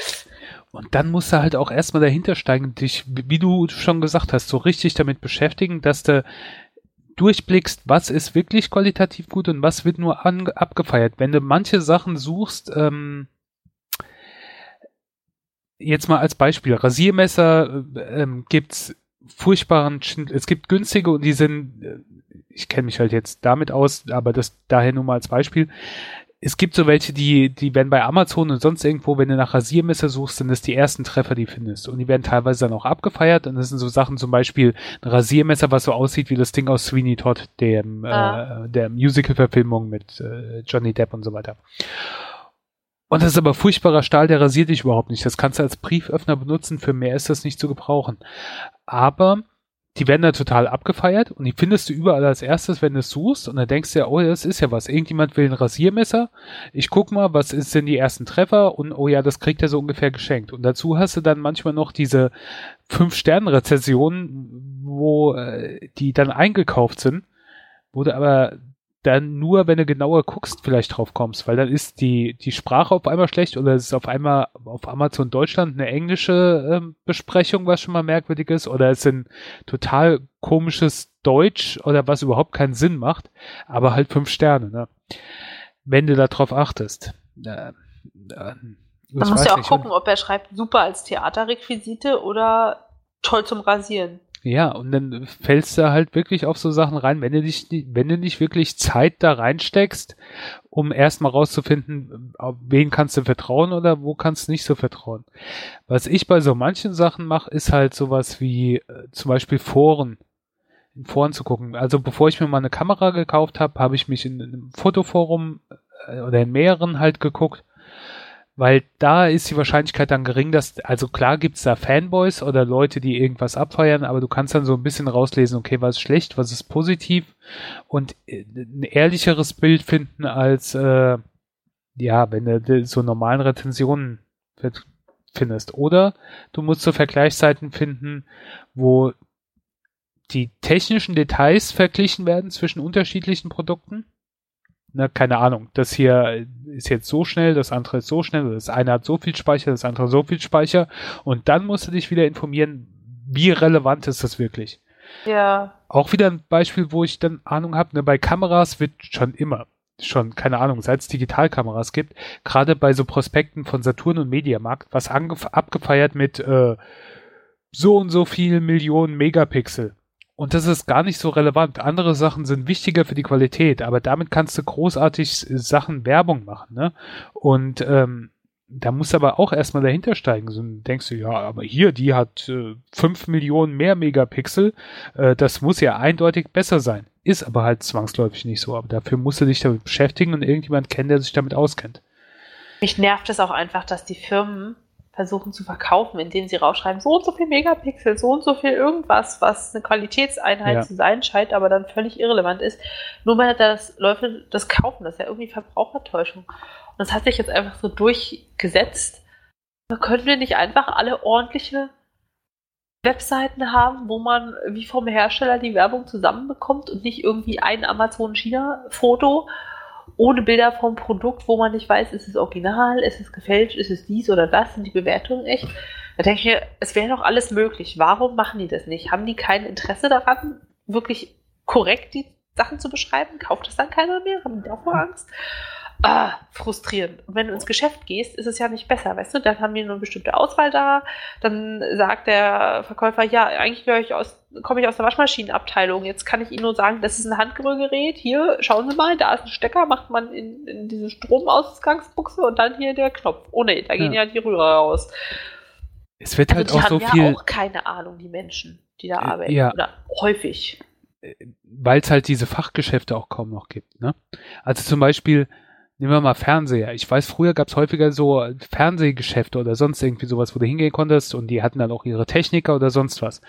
Und dann musst du halt auch erstmal dahinter steigen und dich, wie du schon gesagt hast, so richtig damit beschäftigen, dass du durchblickst, was ist wirklich qualitativ gut und was wird nur an, abgefeiert. Wenn du manche Sachen suchst, ähm, jetzt mal als Beispiel, Rasiermesser äh, ähm, gibt's furchtbaren, es gibt günstige und die sind, äh, ich kenne mich halt jetzt damit aus, aber das daher nur mal als Beispiel. Es gibt so welche, die, die werden bei Amazon und sonst irgendwo, wenn du nach Rasiermesser suchst, sind das die ersten Treffer, die findest. Und die werden teilweise dann auch abgefeiert. Und das sind so Sachen, zum Beispiel ein Rasiermesser, was so aussieht wie das Ding aus Sweeney Todd, dem, ah. äh, der Musical-Verfilmung mit äh, Johnny Depp und so weiter. Und das ist aber furchtbarer Stahl, der rasiert dich überhaupt nicht. Das kannst du als Brieföffner benutzen, für mehr ist das nicht zu gebrauchen. Aber die werden da total abgefeiert und die findest du überall als erstes, wenn du es suchst und dann denkst du ja, oh, das ist ja was. Irgendjemand will ein Rasiermesser. Ich guck mal, was ist denn die ersten Treffer und oh ja, das kriegt er so ungefähr geschenkt. Und dazu hast du dann manchmal noch diese Fünf-Sterne-Rezessionen, wo äh, die dann eingekauft sind, wo du aber dann nur, wenn du genauer guckst, vielleicht drauf kommst, weil dann ist die, die Sprache auf einmal schlecht oder es ist auf einmal auf Amazon Deutschland eine englische ähm, Besprechung, was schon mal merkwürdig ist, oder es ist ein total komisches Deutsch oder was überhaupt keinen Sinn macht, aber halt fünf Sterne, ne? Wenn du darauf achtest. Äh, äh, man muss ja auch gucken, ob er schreibt super als Theaterrequisite oder toll zum Rasieren. Ja, und dann fällst du halt wirklich auf so Sachen rein, wenn du dich, wenn du nicht wirklich Zeit da reinsteckst, um erstmal rauszufinden, wen kannst du vertrauen oder wo kannst du nicht so vertrauen. Was ich bei so manchen Sachen mache, ist halt sowas wie äh, zum Beispiel Foren in Foren zu gucken. Also bevor ich mir mal eine Kamera gekauft habe, habe ich mich in einem Fotoforum äh, oder in mehreren halt geguckt, weil da ist die Wahrscheinlichkeit dann gering, dass, also klar gibt's da Fanboys oder Leute, die irgendwas abfeiern, aber du kannst dann so ein bisschen rauslesen, okay, was ist schlecht, was ist positiv und äh, ein ehrlicheres Bild finden als, äh, ja, wenn du so normalen Rezensionen findest. Oder du musst so Vergleichsseiten finden, wo die technischen Details verglichen werden zwischen unterschiedlichen Produkten. Na, keine Ahnung, das hier ist jetzt so schnell, das andere ist so schnell, das eine hat so viel Speicher, das andere so viel Speicher und dann musst du dich wieder informieren, wie relevant ist das wirklich. Ja. Auch wieder ein Beispiel, wo ich dann Ahnung habe, ne, bei Kameras wird schon immer, schon, keine Ahnung, seit es Digitalkameras gibt, gerade bei so Prospekten von Saturn und Mediamarkt, was abgefeiert mit äh, so und so viel Millionen Megapixel. Und das ist gar nicht so relevant. Andere Sachen sind wichtiger für die Qualität, aber damit kannst du großartig Sachen Werbung machen. Ne? Und ähm, da musst du aber auch erstmal dahinter steigen. So denkst du, ja, aber hier, die hat äh, 5 Millionen mehr Megapixel. Äh, das muss ja eindeutig besser sein. Ist aber halt zwangsläufig nicht so. Aber dafür musst du dich damit beschäftigen und irgendjemand kennen, der sich damit auskennt. Mich nervt es auch einfach, dass die Firmen versuchen zu verkaufen, indem sie rausschreiben, so und so viel Megapixel, so und so viel irgendwas, was eine Qualitätseinheit ja. zu sein scheint, aber dann völlig irrelevant ist. Nur weil das Leute das kaufen, das ist ja irgendwie Verbrauchertäuschung. Und das hat sich jetzt einfach so durchgesetzt. Können wir nicht einfach alle ordentliche Webseiten haben, wo man wie vom Hersteller die Werbung zusammenbekommt und nicht irgendwie ein Amazon-China-Foto ohne Bilder vom Produkt, wo man nicht weiß, ist es original, ist es gefälscht, ist es dies oder das, sind die Bewertungen echt. Da denke ich mir, es wäre doch alles möglich. Warum machen die das nicht? Haben die kein Interesse daran, wirklich korrekt die Sachen zu beschreiben? Kauft das dann keiner mehr? Haben die davor Angst? Ah, frustrierend. Und wenn du ins Geschäft gehst, ist es ja nicht besser, weißt du? Dann haben wir nur eine bestimmte Auswahl da. Dann sagt der Verkäufer, ja, eigentlich ich aus, komme ich aus der Waschmaschinenabteilung. Jetzt kann ich Ihnen nur sagen, das ist ein Handgerührgerät. Hier, schauen Sie mal, da ist ein Stecker, macht man in, in diese Stromausgangsbuchse und dann hier der Knopf. Oh nee, da gehen ja, ja die Rührer raus. Es wird also halt auch so ja viel. Die haben ja auch keine Ahnung, die Menschen, die da äh, arbeiten. Ja. Oder häufig. Äh, Weil es halt diese Fachgeschäfte auch kaum noch gibt. Ne? Also zum Beispiel, Nehmen wir mal Fernseher. Ich weiß, früher gab es häufiger so Fernsehgeschäfte oder sonst irgendwie sowas, wo du hingehen konntest und die hatten dann auch ihre Techniker oder sonst was.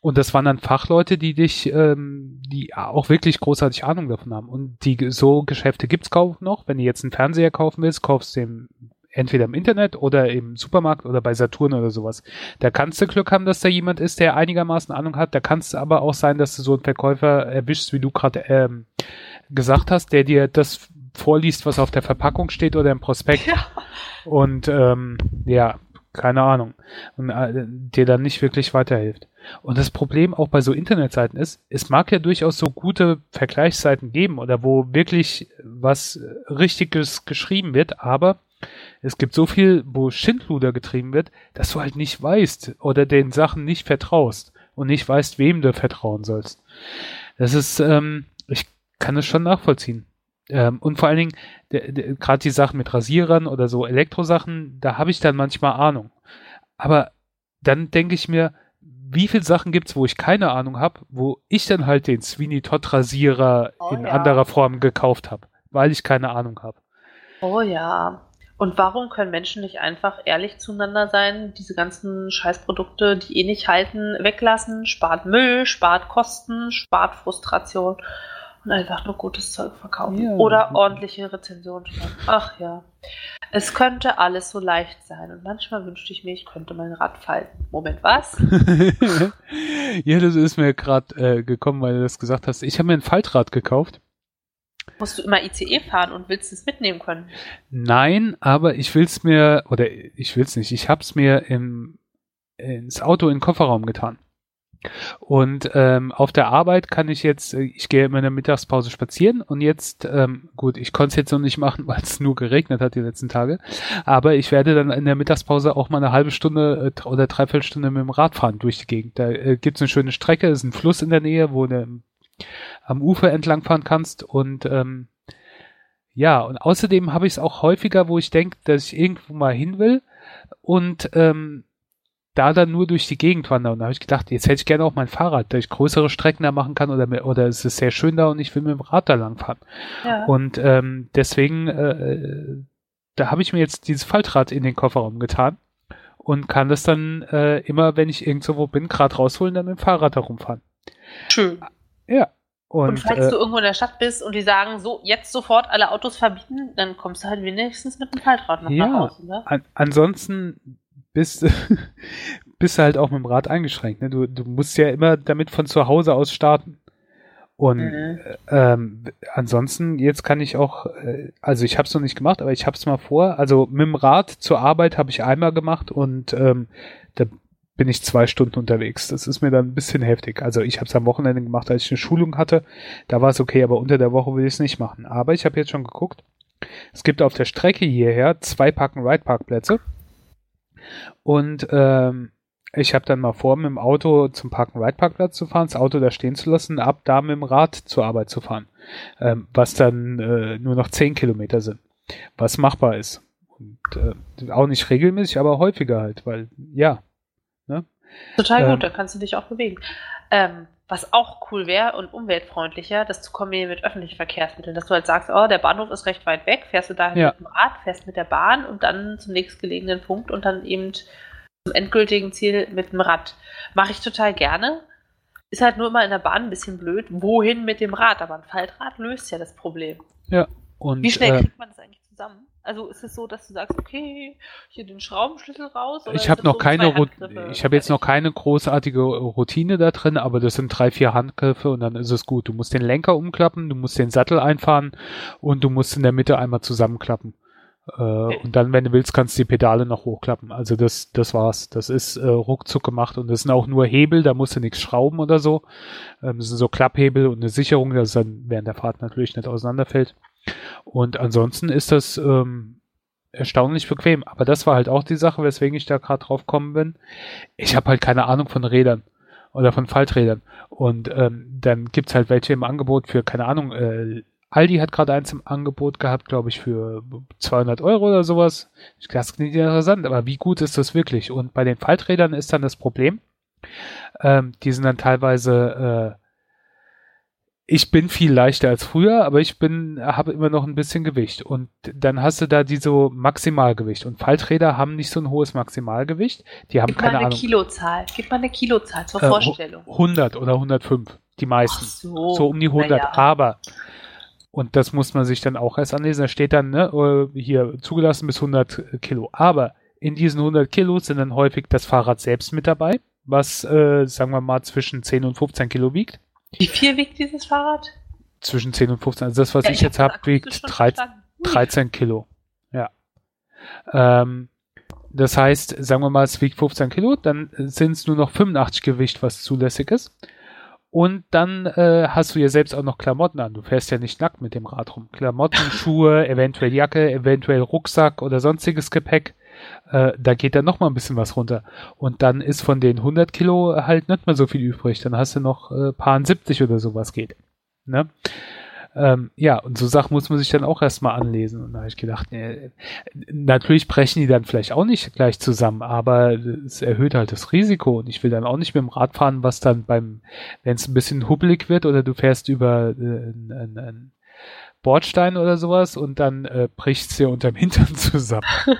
Und das waren dann Fachleute, die dich, ähm, die auch wirklich großartig Ahnung davon haben. Und die so Geschäfte gibt's kaum noch. Wenn du jetzt einen Fernseher kaufen willst, kaufst du den entweder im Internet oder im Supermarkt oder bei Saturn oder sowas. Da kannst du Glück haben, dass da jemand ist, der einigermaßen Ahnung hat. Da kannst du aber auch sein, dass du so einen Verkäufer erwischst, wie du gerade ähm, gesagt hast, der dir das vorliest, was auf der Verpackung steht oder im Prospekt. Ja. Und ähm, ja, keine Ahnung. Und äh, dir dann nicht wirklich weiterhilft. Und das Problem auch bei so Internetseiten ist, es mag ja durchaus so gute Vergleichsseiten geben oder wo wirklich was Richtiges geschrieben wird, aber es gibt so viel, wo Schindluder getrieben wird, dass du halt nicht weißt oder den Sachen nicht vertraust und nicht weißt, wem du vertrauen sollst. Das ist, ähm, ich kann es schon nachvollziehen. Ähm, und vor allen Dingen, gerade die Sachen mit Rasierern oder so Elektrosachen, da habe ich dann manchmal Ahnung. Aber dann denke ich mir, wie viele Sachen gibt es, wo ich keine Ahnung habe, wo ich dann halt den Sweeney Todd Rasierer oh, in ja. anderer Form gekauft habe, weil ich keine Ahnung habe. Oh ja. Und warum können Menschen nicht einfach ehrlich zueinander sein, diese ganzen Scheißprodukte, die eh nicht halten, weglassen, spart Müll, spart Kosten, spart Frustration und einfach nur gutes Zeug verkaufen. Ja. Oder ordentliche Rezensionen schreiben. Ach ja. Es könnte alles so leicht sein. Und manchmal wünschte ich mir, ich könnte mein Rad falten. Moment, was? ja, das ist mir gerade äh, gekommen, weil du das gesagt hast. Ich habe mir ein Faltrad gekauft. Musst du immer ICE fahren und willst es mitnehmen können? Nein, aber ich will es mir, oder ich will es nicht, ich habe es mir im, ins Auto in den Kofferraum getan. Und ähm, auf der Arbeit kann ich jetzt, äh, ich gehe immer in der Mittagspause spazieren und jetzt, ähm, gut, ich konnte es jetzt noch nicht machen, weil es nur geregnet hat die letzten Tage, aber ich werde dann in der Mittagspause auch mal eine halbe Stunde äh, oder dreiviertel Stunde mit dem Rad fahren durch die Gegend. Da äh, gibt es eine schöne Strecke, ist ein Fluss in der Nähe, wo du am Ufer entlang fahren kannst und ähm, ja, und außerdem habe ich es auch häufiger, wo ich denke, dass ich irgendwo mal hin will und ähm, da dann nur durch die Gegend wandern. Und da habe ich gedacht, jetzt hätte ich gerne auch mein Fahrrad, da ich größere Strecken da machen kann oder, oder es ist sehr schön da und ich will mit dem Rad da lang fahren. Ja. Und ähm, deswegen, äh, da habe ich mir jetzt dieses Faltrad in den Kofferraum getan und kann das dann äh, immer, wenn ich irgendwo bin, gerade rausholen, dann mit dem Fahrrad herumfahren. Schön. Ja. Und, und falls äh, du irgendwo in der Stadt bist und die sagen, so, jetzt sofort alle Autos verbieten, dann kommst du halt wenigstens mit dem Faltrad noch ja, nach Hause. Ne? An, ansonsten bist, bist du halt auch mit dem Rad eingeschränkt. Ne? Du, du musst ja immer damit von zu Hause aus starten. Und mhm. ähm, ansonsten, jetzt kann ich auch, äh, also ich habe es noch nicht gemacht, aber ich habe es mal vor. Also mit dem Rad zur Arbeit habe ich einmal gemacht und ähm, da bin ich zwei Stunden unterwegs. Das ist mir dann ein bisschen heftig. Also ich habe es am Wochenende gemacht, als ich eine Schulung hatte. Da war es okay, aber unter der Woche will ich es nicht machen. Aber ich habe jetzt schon geguckt. Es gibt auf der Strecke hierher zwei Park-and-Ride-Parkplätze. Und ähm, ich habe dann mal vor, mit dem Auto zum Park-and-Ride-Parkplatz zu fahren, das Auto da stehen zu lassen, ab da mit dem Rad zur Arbeit zu fahren. Ähm, was dann äh, nur noch 10 Kilometer sind. Was machbar ist. Und äh, auch nicht regelmäßig, aber häufiger halt, weil, ja. Ne? Total gut, ähm, da kannst du dich auch bewegen. Ähm, was auch cool wäre und umweltfreundlicher, das zu kombinieren mit öffentlichen Verkehrsmitteln, dass du halt sagst, oh, der Bahnhof ist recht weit weg, fährst du dahin ja. mit dem Rad, fährst mit der Bahn und dann zum nächstgelegenen Punkt und dann eben zum endgültigen Ziel mit dem Rad. Mache ich total gerne. Ist halt nur immer in der Bahn ein bisschen blöd. Wohin mit dem Rad? Aber ein Faltrad löst ja das Problem. Ja. Und, Wie schnell äh, kriegt man das eigentlich zusammen? Also ist es so, dass du sagst, okay, hier den Schraubenschlüssel raus? ich habe noch so keine, ich habe jetzt noch keine großartige Routine da drin, aber das sind drei, vier Handgriffe und dann ist es gut. Du musst den Lenker umklappen, du musst den Sattel einfahren und du musst in der Mitte einmal zusammenklappen. Äh, okay. Und dann, wenn du willst, kannst du die Pedale noch hochklappen. Also das, das war's. Das ist äh, ruckzuck gemacht und das sind auch nur Hebel, da musst du nichts schrauben oder so. Ähm, das sind so Klapphebel und eine Sicherung, dass es dann während der Fahrt natürlich nicht auseinanderfällt. Und ansonsten ist das ähm, erstaunlich bequem. Aber das war halt auch die Sache, weswegen ich da gerade drauf gekommen bin. Ich habe halt keine Ahnung von Rädern oder von Falträdern. Und ähm, dann gibt's halt welche im Angebot für, keine Ahnung, äh, Aldi hat gerade eins im Angebot gehabt, glaube ich, für 200 Euro oder sowas. Das klingt interessant, aber wie gut ist das wirklich? Und bei den Falträdern ist dann das Problem, ähm, die sind dann teilweise äh, ich bin viel leichter als früher, aber ich bin, habe immer noch ein bisschen Gewicht. Und dann hast du da diese Maximalgewicht. Und Falträder haben nicht so ein hohes Maximalgewicht. Die haben Gib keine mal eine Ahnung. Kilozahl. Gib mal eine Kilozahl zur äh, Vorstellung. 100 oder 105. Die meisten. So, so, um die 100. Ja. Aber, und das muss man sich dann auch erst anlesen, da steht dann, ne, äh, hier zugelassen bis 100 Kilo. Aber in diesen 100 Kilo sind dann häufig das Fahrrad selbst mit dabei, was, äh, sagen wir mal, zwischen 10 und 15 Kilo wiegt. Wie viel wiegt dieses Fahrrad? Zwischen 10 und 15. Also das, was ja, ich, ich jetzt habe, wiegt 13, 13 Kilo. Ja. Ähm, das heißt, sagen wir mal, es wiegt 15 Kilo, dann sind es nur noch 85 Gewicht, was zulässig ist. Und dann äh, hast du ja selbst auch noch Klamotten an. Du fährst ja nicht nackt mit dem Rad rum. Klamotten, Schuhe, eventuell Jacke, eventuell Rucksack oder sonstiges Gepäck. Äh, da geht dann noch mal ein bisschen was runter. Und dann ist von den 100 Kilo halt nicht mehr so viel übrig. Dann hast du noch äh, paar 70 oder sowas geht. Ne? Ähm, ja, und so Sachen muss man sich dann auch erstmal anlesen. Und da habe ich gedacht, nee, natürlich brechen die dann vielleicht auch nicht gleich zusammen, aber es erhöht halt das Risiko. Und ich will dann auch nicht mit dem Rad fahren, was dann beim, wenn es ein bisschen hubbelig wird oder du fährst über äh, einen, einen Bordstein oder sowas und dann äh, bricht es dir unterm Hintern zusammen.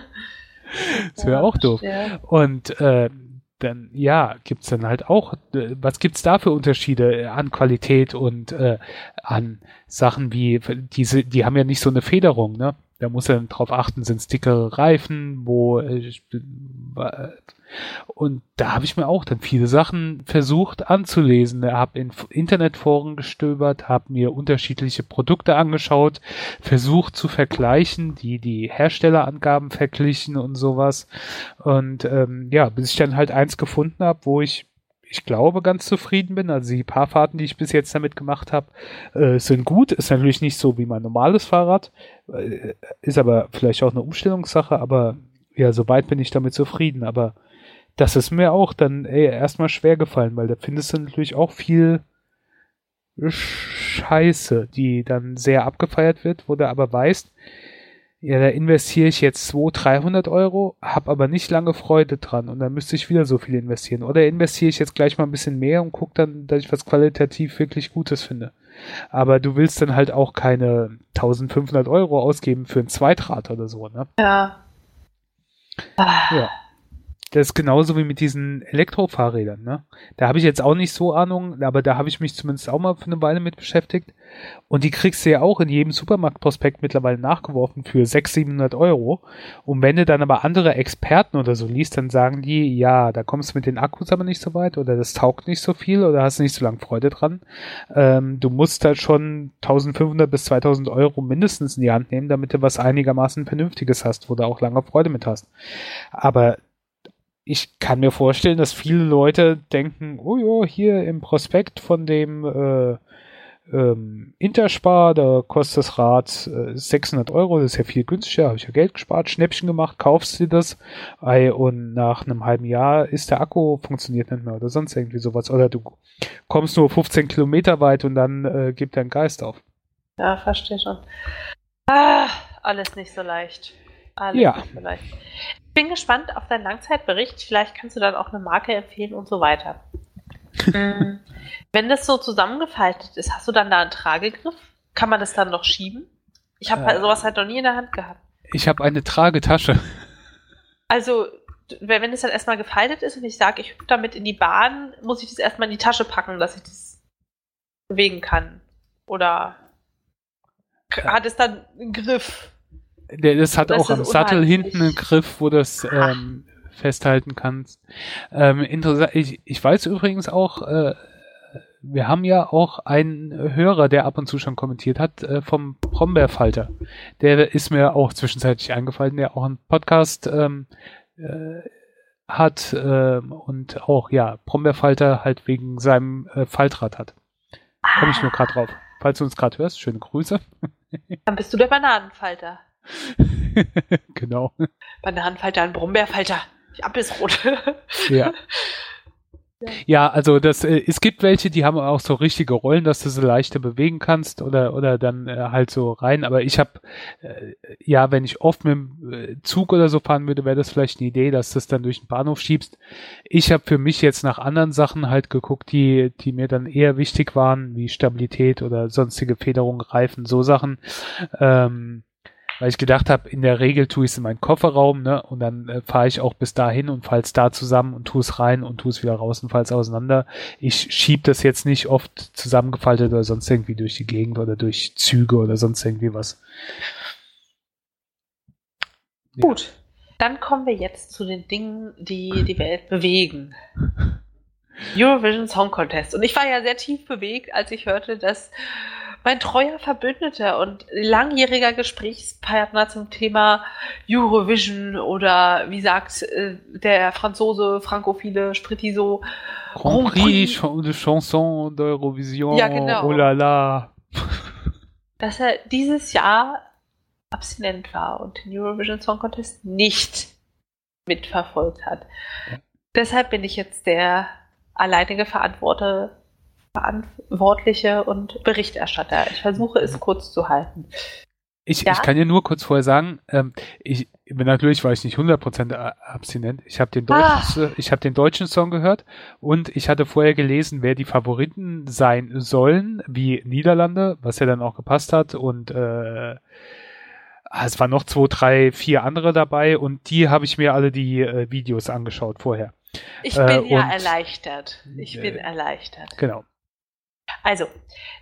das wäre auch doof. Ja. Und äh, dann, ja, gibt's dann halt auch, äh, was gibt's da für Unterschiede an Qualität und äh, an Sachen wie, diese, die haben ja nicht so eine Federung, ne? Da muss er drauf achten, sind es dickere Reifen, wo äh, und da habe ich mir auch dann viele Sachen versucht anzulesen. Habe in Internetforen gestöbert, habe mir unterschiedliche Produkte angeschaut, versucht zu vergleichen, die die Herstellerangaben verglichen und sowas. Und ähm, ja, bis ich dann halt eins gefunden habe, wo ich ich glaube, ganz zufrieden bin. Also die paar Fahrten, die ich bis jetzt damit gemacht habe, äh, sind gut. Ist natürlich nicht so wie mein normales Fahrrad. Äh, ist aber vielleicht auch eine Umstellungssache, aber ja, soweit bin ich damit zufrieden. Aber das ist mir auch dann erstmal schwer gefallen, weil da findest du natürlich auch viel Scheiße, die dann sehr abgefeiert wird, wo du aber weißt, ja, da investiere ich jetzt 200, 300 Euro, habe aber nicht lange Freude dran und dann müsste ich wieder so viel investieren. Oder investiere ich jetzt gleich mal ein bisschen mehr und gucke dann, dass ich was qualitativ wirklich Gutes finde. Aber du willst dann halt auch keine 1500 Euro ausgeben für ein Zweitrad oder so, ne? Ja. Ja. Das ist genauso wie mit diesen Elektrofahrrädern. Ne? Da habe ich jetzt auch nicht so Ahnung, aber da habe ich mich zumindest auch mal für eine Weile mit beschäftigt. Und die kriegst du ja auch in jedem Supermarktprospekt mittlerweile nachgeworfen für 600, 700 Euro. Und wenn du dann aber andere Experten oder so liest, dann sagen die, ja, da kommst du mit den Akkus aber nicht so weit oder das taugt nicht so viel oder hast nicht so lange Freude dran. Ähm, du musst halt schon 1500 bis 2000 Euro mindestens in die Hand nehmen, damit du was einigermaßen Vernünftiges hast, wo du auch lange Freude mit hast. Aber ich kann mir vorstellen, dass viele Leute denken, oh ja, hier im Prospekt von dem äh, ähm, Interspar, da kostet das Rad äh, 600 Euro, das ist ja viel günstiger, habe ich ja Geld gespart, Schnäppchen gemacht, kaufst du das ey, und nach einem halben Jahr ist der Akku, funktioniert nicht mehr oder sonst irgendwie sowas. Oder du kommst nur 15 Kilometer weit und dann äh, gibt dein Geist auf. Ja, verstehe schon. Ah, alles nicht so leicht. Alles Ja. nicht so leicht. Ich bin gespannt auf deinen Langzeitbericht. Vielleicht kannst du dann auch eine Marke empfehlen und so weiter. Wenn das so zusammengefaltet ist, hast du dann da einen Tragegriff? Kann man das dann noch schieben? Ich habe Äh. halt sowas halt noch nie in der Hand gehabt. Ich habe eine Tragetasche. Also, wenn es dann erstmal gefaltet ist und ich sage, ich hüpfe damit in die Bahn, muss ich das erstmal in die Tasche packen, dass ich das bewegen kann. Oder hat es dann einen Griff? Der, das hat Das auch am Sattel hinten einen Griff, wo du das Ah. ähm, festhalten kannst. Ähm, interessant. Ich, ich weiß übrigens auch, äh, wir haben ja auch einen Hörer, der ab und zu schon kommentiert hat, äh, vom Brombeerfalter. Der ist mir auch zwischenzeitlich eingefallen, der auch einen Podcast ähm, äh, hat ähm, und auch, ja, Brombeerfalter halt wegen seinem äh, Faltrad hat. Komme ich nur gerade drauf. Falls du uns gerade hörst, schöne Grüße. Dann bist du der Bananenfalter. genau. Bananenfalter, ein Brombeerfalter. Die Ampel ist rot. Ja. Ja, also das, äh, es gibt welche, die haben auch so richtige Rollen, dass du sie leichter bewegen kannst oder oder dann äh, halt so rein. Aber ich habe, äh, ja, wenn ich oft mit dem äh, Zug oder so fahren würde, wäre das vielleicht eine Idee, dass du es dann durch den Bahnhof schiebst. Ich habe für mich jetzt nach anderen Sachen halt geguckt, die die mir dann eher wichtig waren, wie Stabilität oder sonstige Federung, Reifen, so Sachen. Ähm, weil ich gedacht habe, in der Regel tue ich es in meinen Kofferraum, ne? Und dann äh, fahre ich auch bis dahin und falle es da zusammen und tue es rein und tue es wieder raus und falle es auseinander. Ich schieb das jetzt nicht oft zusammengefaltet oder sonst irgendwie durch die Gegend oder durch Züge oder sonst irgendwie was. Ja. Gut. Dann kommen wir jetzt zu den Dingen, die die Welt bewegen. Eurovision Song Contest. Und ich war ja sehr tief bewegt, als ich hörte, dass mein treuer Verbündeter und langjähriger Gesprächspartner zum Thema Eurovision oder wie sagt äh, der Franzose, Frankophile, Spritiso, Grand Prix de Chanson d'Eurovision. Ja, genau. Oh la la. dass er dieses Jahr abstinent war und den Eurovision Song Contest nicht mitverfolgt hat. Deshalb bin ich jetzt der alleinige Verantworte, Verantwortliche und Berichterstatter. Ich versuche es kurz zu halten. Ich, Ja? ich kann dir nur kurz vorher sagen, ähm, ich bin natürlich war ich nicht 100% a- abstinent. Ich habe den, Ah. deutschen, ich hab den deutschen Song gehört und ich hatte vorher gelesen, wer die Favoriten sein sollen, wie Niederlande, was ja dann auch gepasst hat und äh, ah, es waren noch zwei, drei, vier andere dabei und die habe ich mir alle die äh, Videos angeschaut vorher. Ich Äh, bin ja und- erleichtert. Ich bin Äh. erleichtert. Genau. Also,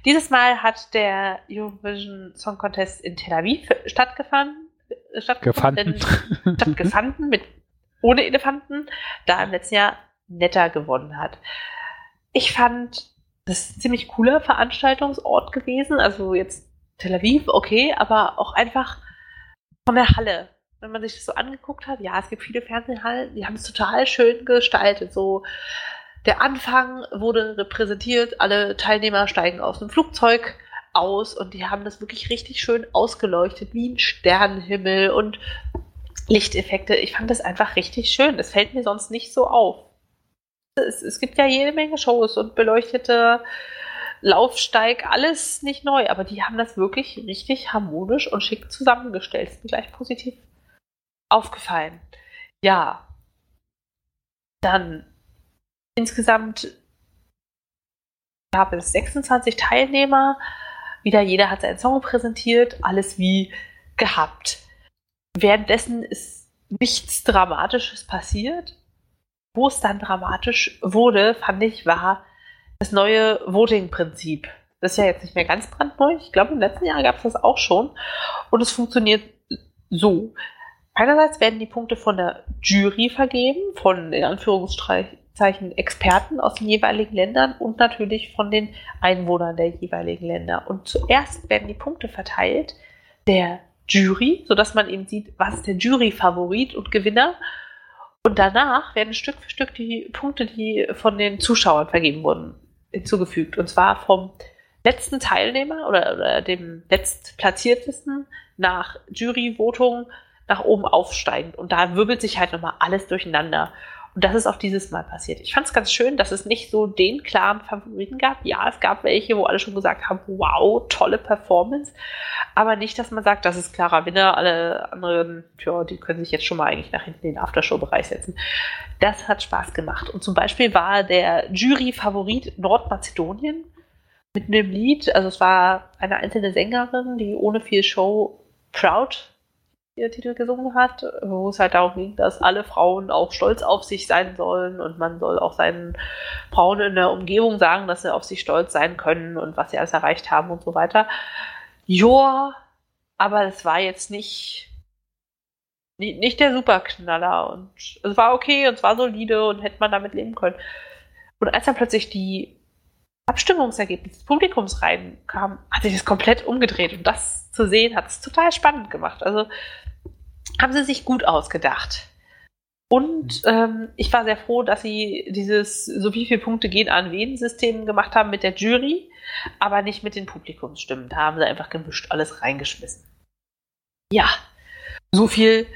dieses Mal hat der Eurovision Song Contest in Tel Aviv stattgefunden. äh, Gefunden. stattgefunden, stattgefunden mit ohne Elefanten, da im letzten Jahr Netter gewonnen hat. Ich fand das ist ein ziemlich cooler Veranstaltungsort gewesen. Also jetzt Tel Aviv, okay, aber auch einfach von der Halle. Wenn man sich das so angeguckt hat, ja, es gibt viele Fernsehhallen, die haben es total schön gestaltet. So der Anfang wurde repräsentiert, alle Teilnehmer steigen aus dem Flugzeug aus und die haben das wirklich richtig schön ausgeleuchtet, wie ein Sternenhimmel und Lichteffekte. Ich fand das einfach richtig schön. Das fällt mir sonst nicht so auf. Es, es gibt ja jede Menge Shows und beleuchtete Laufsteig, alles nicht neu, aber die haben das wirklich richtig harmonisch und schick zusammengestellt. Ist mir gleich positiv aufgefallen. Ja. Dann insgesamt gab es 26 Teilnehmer. Wieder jeder hat seinen Song präsentiert, alles wie gehabt. Währenddessen ist nichts Dramatisches passiert. Wo es dann dramatisch wurde, fand ich, war das neue Voting-Prinzip. Das ist ja jetzt nicht mehr ganz brandneu. Ich glaube, im letzten Jahr gab es das auch schon. Und es funktioniert so. Einerseits werden die Punkte von der Jury vergeben, von in Anführungszeichen Experten aus den jeweiligen Ländern und natürlich von den Einwohnern der jeweiligen Länder. Und zuerst werden die Punkte verteilt der Jury, sodass man eben sieht, was ist der Jury-Favorit und Gewinner. Und danach werden Stück für Stück die Punkte, die von den Zuschauern vergeben wurden, hinzugefügt. Und zwar vom letzten Teilnehmer oder, oder dem letztplatziertesten nach Jury-Votung nach oben aufsteigend. Und da wirbelt sich halt nochmal alles durcheinander. Und das ist auch dieses Mal passiert. Ich fand es ganz schön, dass es nicht so den klaren Favoriten gab. Ja, es gab welche, wo alle schon gesagt haben, wow, tolle Performance. Aber nicht, dass man sagt, das ist klarer Winner. Alle anderen, ja, die können sich jetzt schon mal eigentlich nach hinten in den Aftershow-Bereich setzen. Das hat Spaß gemacht. Und zum Beispiel war der Jury-Favorit Nordmazedonien mit einem Lied. Also es war eine einzelne Sängerin, die ohne viel Show Proud ihr Titel gesungen hat, wo es halt darum ging, dass alle Frauen auch stolz auf sich sein sollen und man soll auch seinen Frauen in der Umgebung sagen, dass sie auf sich stolz sein können und was sie alles erreicht haben und so weiter. Joa, aber es war jetzt nicht, nicht, nicht der Superknaller und es war okay und es war solide und hätte man damit leben können. Und als dann plötzlich die Abstimmungsergebnisse des Publikums reinkam, hat sich das komplett umgedreht und das zu sehen hat es total spannend gemacht. Also haben sie sich gut ausgedacht. Und mhm. ähm, ich war sehr froh, dass sie dieses so wie viele Punkte gehen an wen System gemacht haben mit der Jury, aber nicht mit den Publikumsstimmen. Da haben sie einfach gemischt alles reingeschmissen. Ja, so viel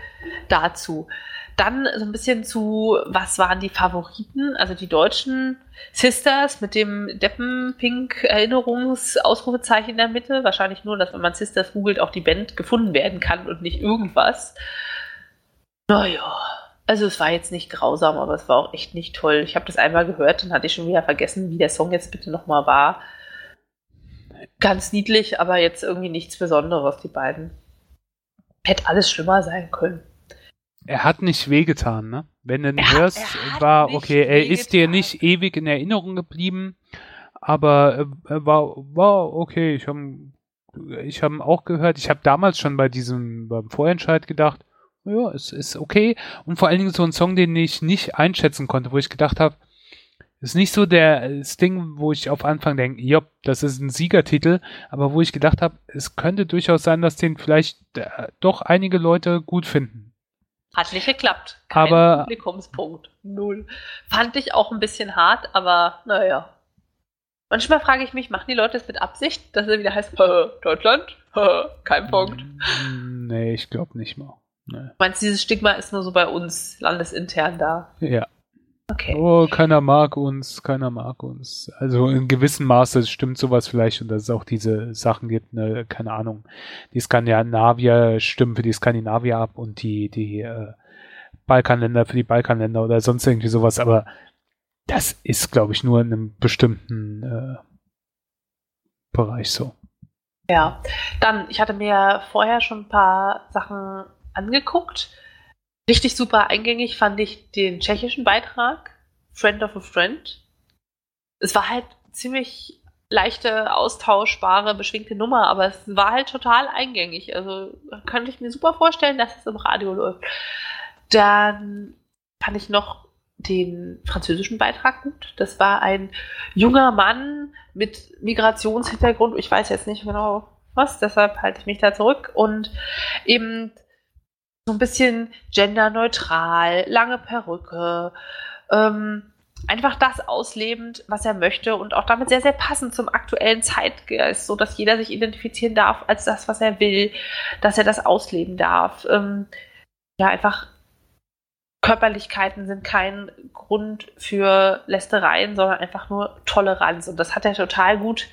dazu. Dann so ein bisschen zu, was waren die Favoriten? Also die deutschen Sisters mit dem Deppen-Pink-Erinnerungsausrufezeichen in der Mitte. Wahrscheinlich nur, dass wenn man Sisters googelt, auch die Band gefunden werden kann und nicht irgendwas. Naja, also es war jetzt nicht grausam, aber es war auch echt nicht toll. Ich habe das einmal gehört und hatte schon wieder vergessen, wie der Song jetzt bitte nochmal war. Ganz niedlich, aber jetzt irgendwie nichts Besonderes, die beiden. Hätte alles schlimmer sein können. Er hat nicht wehgetan, ne? Wenn du ihn er hörst, war okay, er ist dir nicht ewig in Erinnerung geblieben, aber er war, war okay. Ich habe ich hab auch gehört, ich habe damals schon bei diesem, beim Vorentscheid gedacht, ja, es ist okay. Und vor allen Dingen so ein Song, den ich nicht einschätzen konnte, wo ich gedacht habe, ist nicht so der das Ding, wo ich auf Anfang denke, ja, das ist ein Siegertitel, aber wo ich gedacht habe, es könnte durchaus sein, dass den vielleicht äh, doch einige Leute gut finden. Hat nicht geklappt. Kein aber, Publikumspunkt. Null. Fand ich auch ein bisschen hart, aber naja. Manchmal frage ich mich, machen die Leute das mit Absicht, dass er wieder heißt, Deutschland? Kein Punkt. Nee, ich glaube nicht mal. Nee. Meinst du, dieses Stigma ist nur so bei uns landesintern da? Ja. Okay. Oh, keiner mag uns, keiner mag uns. Also in gewissem Maße stimmt sowas vielleicht und dass es auch diese Sachen gibt, ne, keine Ahnung. Die Skandinavier stimmen für die Skandinavier ab und die, die äh, Balkanländer für die Balkanländer oder sonst irgendwie sowas, aber das ist, glaube ich, nur in einem bestimmten äh, Bereich so. Ja, dann, ich hatte mir vorher schon ein paar Sachen angeguckt Richtig super eingängig fand ich den tschechischen Beitrag, Friend of a Friend. Es war halt ziemlich leichte, austauschbare, beschwingte Nummer, aber es war halt total eingängig. Also könnte ich mir super vorstellen, dass es im Radio läuft. Dann fand ich noch den französischen Beitrag gut. Das war ein junger Mann mit Migrationshintergrund. Ich weiß jetzt nicht genau was, deshalb halte ich mich da zurück. Und eben so ein bisschen genderneutral, lange Perücke, ähm, einfach das auslebend, was er möchte und auch damit sehr, sehr passend zum aktuellen Zeitgeist, so dass jeder sich identifizieren darf als das, was er will, dass er das ausleben darf. Ähm, ja, einfach Körperlichkeiten sind kein Grund für Lästereien, sondern einfach nur Toleranz. Und das hat er total gut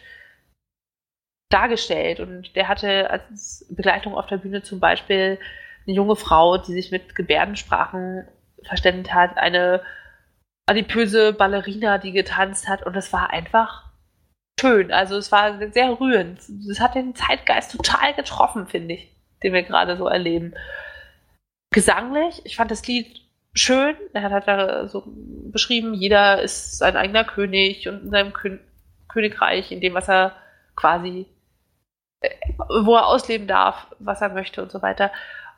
dargestellt. Und der hatte als Begleitung auf der Bühne zum Beispiel eine junge Frau, die sich mit Gebärdensprachen verständigt hat, eine adipöse Ballerina, die getanzt hat. Und es war einfach schön. Also es war sehr rührend. Es hat den Zeitgeist total getroffen, finde ich, den wir gerade so erleben. Gesanglich, ich fand das Lied schön. Er hat da so beschrieben, jeder ist sein eigener König und in seinem Kön Königreich, in dem, was er quasi, äh, wo er ausleben darf, was er möchte und so weiter.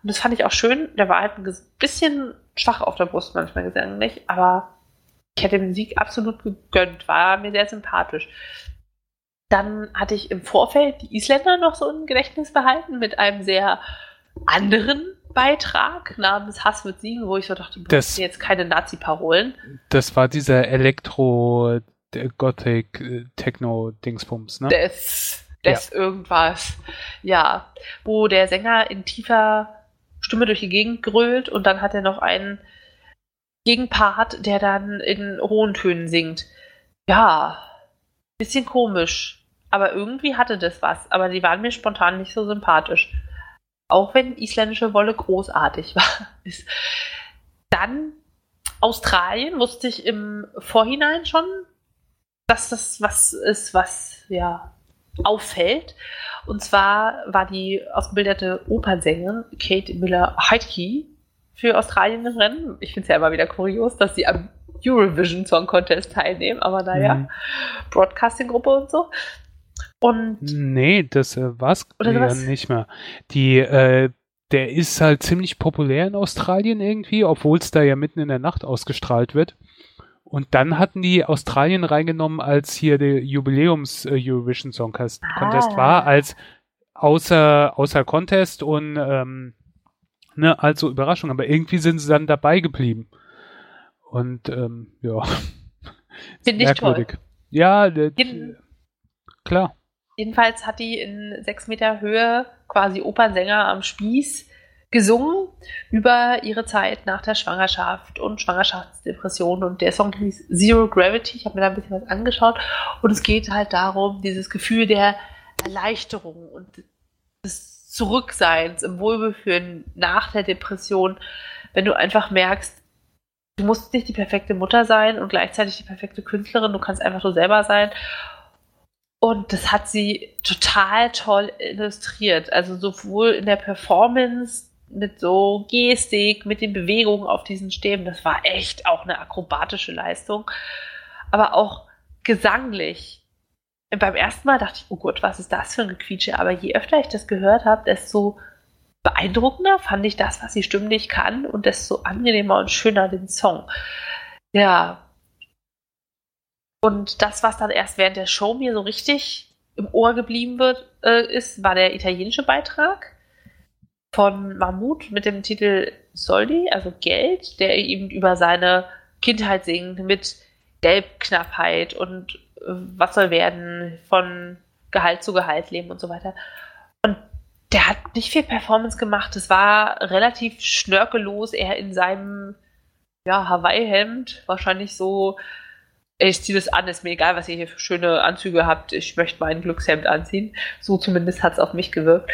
Und das fand ich auch schön. Der war halt ein bisschen schwach auf der Brust manchmal gesanglich, aber ich hätte den Sieg absolut gegönnt, war mir sehr sympathisch. Dann hatte ich im Vorfeld die Isländer noch so im Gedächtnis behalten mit einem sehr anderen Beitrag namens Hass wird siegen, wo ich so dachte, das jetzt keine Nazi-Parolen. Das war dieser Elektro Gothic äh, Techno Dingsbums, ne? Des, des ja. irgendwas. Ja, wo der Sänger in tiefer Stimme durch die Gegend grölt und dann hat er noch einen Gegenpart, der dann in hohen Tönen singt. Ja, bisschen komisch, aber irgendwie hatte das was, aber die waren mir spontan nicht so sympathisch. Auch wenn isländische Wolle großartig war. Dann Australien wusste ich im Vorhinein schon, dass das was ist, was ja auffällt. Und zwar war die ausgebildete Opernsängerin Kate Miller-Heidke für Australien im Rennen. Ich finde es ja immer wieder kurios, dass sie am Eurovision Song Contest teilnehmen, aber naja, mhm. Broadcasting-Gruppe und so. Und nee, das äh, war's ja nicht mehr. Die, äh, der ist halt ziemlich populär in Australien irgendwie, obwohl es da ja mitten in der Nacht ausgestrahlt wird. Und dann hatten die Australien reingenommen, als hier der Jubiläums äh, Eurovision Song Contest ah. war, als außer, außer Contest und ähm, ne, also Überraschung. Aber irgendwie sind sie dann dabei geblieben. Und ähm, ja. Finde ich toll. Ja, das, klar. Jedenfalls hat die in sechs Meter Höhe quasi Opernsänger am Spieß gesungen über ihre Zeit nach der Schwangerschaft und Schwangerschaftsdepression. Und der Song hieß Zero Gravity. Ich habe mir da ein bisschen was angeschaut. Und es geht halt darum, dieses Gefühl der Erleichterung und des Zurückseins im Wohlbefinden nach der Depression, wenn du einfach merkst, du musst nicht die perfekte Mutter sein und gleichzeitig die perfekte Künstlerin, du kannst einfach so selber sein. Und das hat sie total toll illustriert. Also sowohl in der Performance mit so Gestik, mit den Bewegungen auf diesen Stäben. Das war echt auch eine akrobatische Leistung. Aber auch gesanglich. Beim ersten Mal dachte ich, oh Gott, was ist das für ein Gequietsche? Aber je öfter ich das gehört habe, desto beeindruckender fand ich das, was sie stimmlich kann und desto angenehmer und schöner den Song. Ja, und das, was dann erst während der Show mir so richtig im Ohr geblieben wird, äh, ist, war der italienische Beitrag von Mahmoud mit dem Titel Soldi, also Geld, der eben über seine Kindheit singt mit Gelbknappheit und äh, was soll werden von Gehalt zu Gehalt leben und so weiter. Und der hat nicht viel Performance gemacht. Es war relativ schnörkellos, er in seinem ja, Hawaii-Hemd, wahrscheinlich so ich ziehe das an, ist mir egal, was ihr hier für schöne Anzüge habt, ich möchte mein Glückshemd anziehen. So zumindest hat es auf mich gewirkt.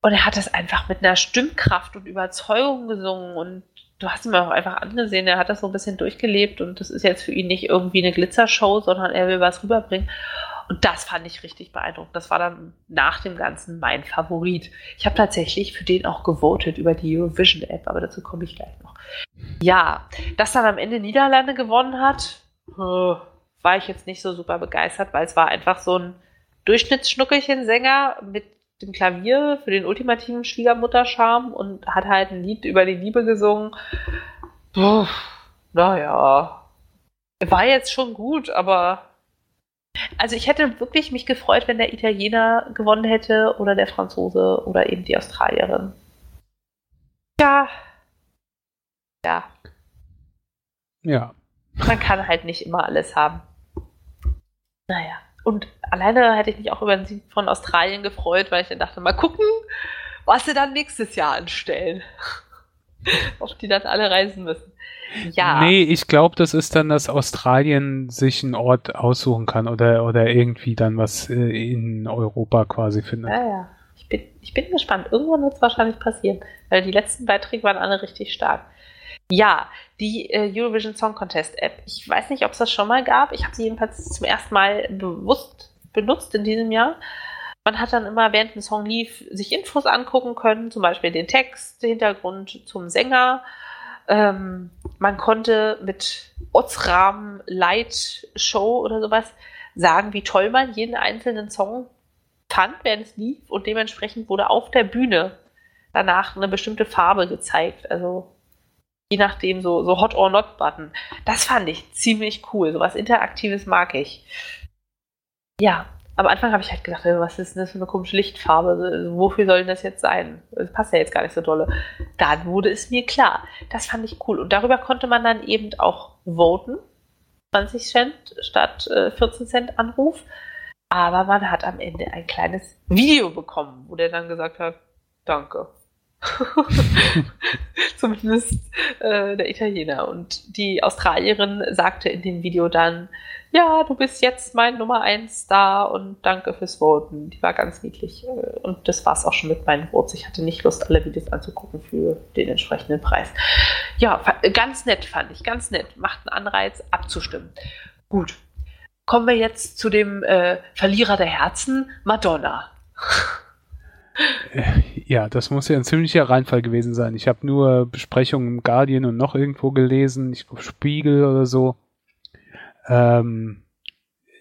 Und er hat das einfach mit einer Stimmkraft und Überzeugung gesungen und du hast ihn auch einfach angesehen, er hat das so ein bisschen durchgelebt und das ist jetzt für ihn nicht irgendwie eine Glitzershow, sondern er will was rüberbringen. Und das fand ich richtig beeindruckend. Das war dann nach dem Ganzen mein Favorit. Ich habe tatsächlich für den auch gewotet über die Eurovision App, aber dazu komme ich gleich noch. Ja, dass dann am Ende Niederlande gewonnen hat, war ich jetzt nicht so super begeistert, weil es war einfach so ein Durchschnittsschnuckelchen-Sänger mit dem Klavier für den ultimativen Schwiegermutterscharm und hat halt ein Lied über die Liebe gesungen. Puh, naja. War jetzt schon gut, aber. Also ich hätte wirklich mich gefreut, wenn der Italiener gewonnen hätte oder der Franzose oder eben die Australierin. Ja. Ja. Ja. Man kann halt nicht immer alles haben. Naja. Und alleine hätte ich mich auch über den Sieg von Australien gefreut, weil ich dann dachte, mal gucken, was sie dann nächstes Jahr anstellen. Ob die dann alle reisen müssen. Ja. Nee, ich glaube, das ist dann, dass Australien sich einen Ort aussuchen kann oder, oder irgendwie dann was äh, in Europa quasi findet. Ja, ja. Ich bin, ich bin gespannt. Irgendwann wird es wahrscheinlich passieren, weil die letzten Beiträge waren alle richtig stark. Ja, die äh, Eurovision Song Contest App. Ich weiß nicht, ob es das schon mal gab. Ich habe sie jedenfalls zum ersten Mal bewusst benutzt in diesem Jahr. Man hat dann immer, während ein Song lief, sich Infos angucken können, zum Beispiel den Text, den Hintergrund zum Sänger. Ähm, man konnte mit Otzram Light Show oder sowas sagen, wie toll man jeden einzelnen Song fand, während es lief. Und dementsprechend wurde auf der Bühne danach eine bestimmte Farbe gezeigt. Also je nachdem so, so Hot or Not Button. Das fand ich ziemlich cool. So was Interaktives mag ich. Ja, am Anfang habe ich halt gedacht, was ist denn das für eine komische Lichtfarbe? Also, wofür soll denn das jetzt sein? Das passt ja jetzt gar nicht so dolle. Dann wurde es mir klar. Das fand ich cool. Und darüber konnte man dann eben auch voten. 20 Cent statt äh, 14 Cent Anruf. Aber man hat am Ende ein kleines Video bekommen, wo der dann gesagt hat, danke. Zumindest äh, der Italiener. Und die Australierin sagte in dem Video dann, ja, du bist jetzt mein Nummer 1 Star und danke fürs Voten. Die war ganz niedlich. Äh, und das war es auch schon mit meinen Votes. Ich hatte nicht Lust, alle Videos anzugucken für den entsprechenden Preis. Ja, ganz nett fand ich, ganz nett. Macht einen Anreiz, abzustimmen. Gut. Kommen wir jetzt zu dem äh, Verlierer der Herzen, Madonna. Ja, das muss ja ein ziemlicher Reinfall gewesen sein. Ich habe nur Besprechungen im Guardian und noch irgendwo gelesen, ich glaube Spiegel oder so. Ähm,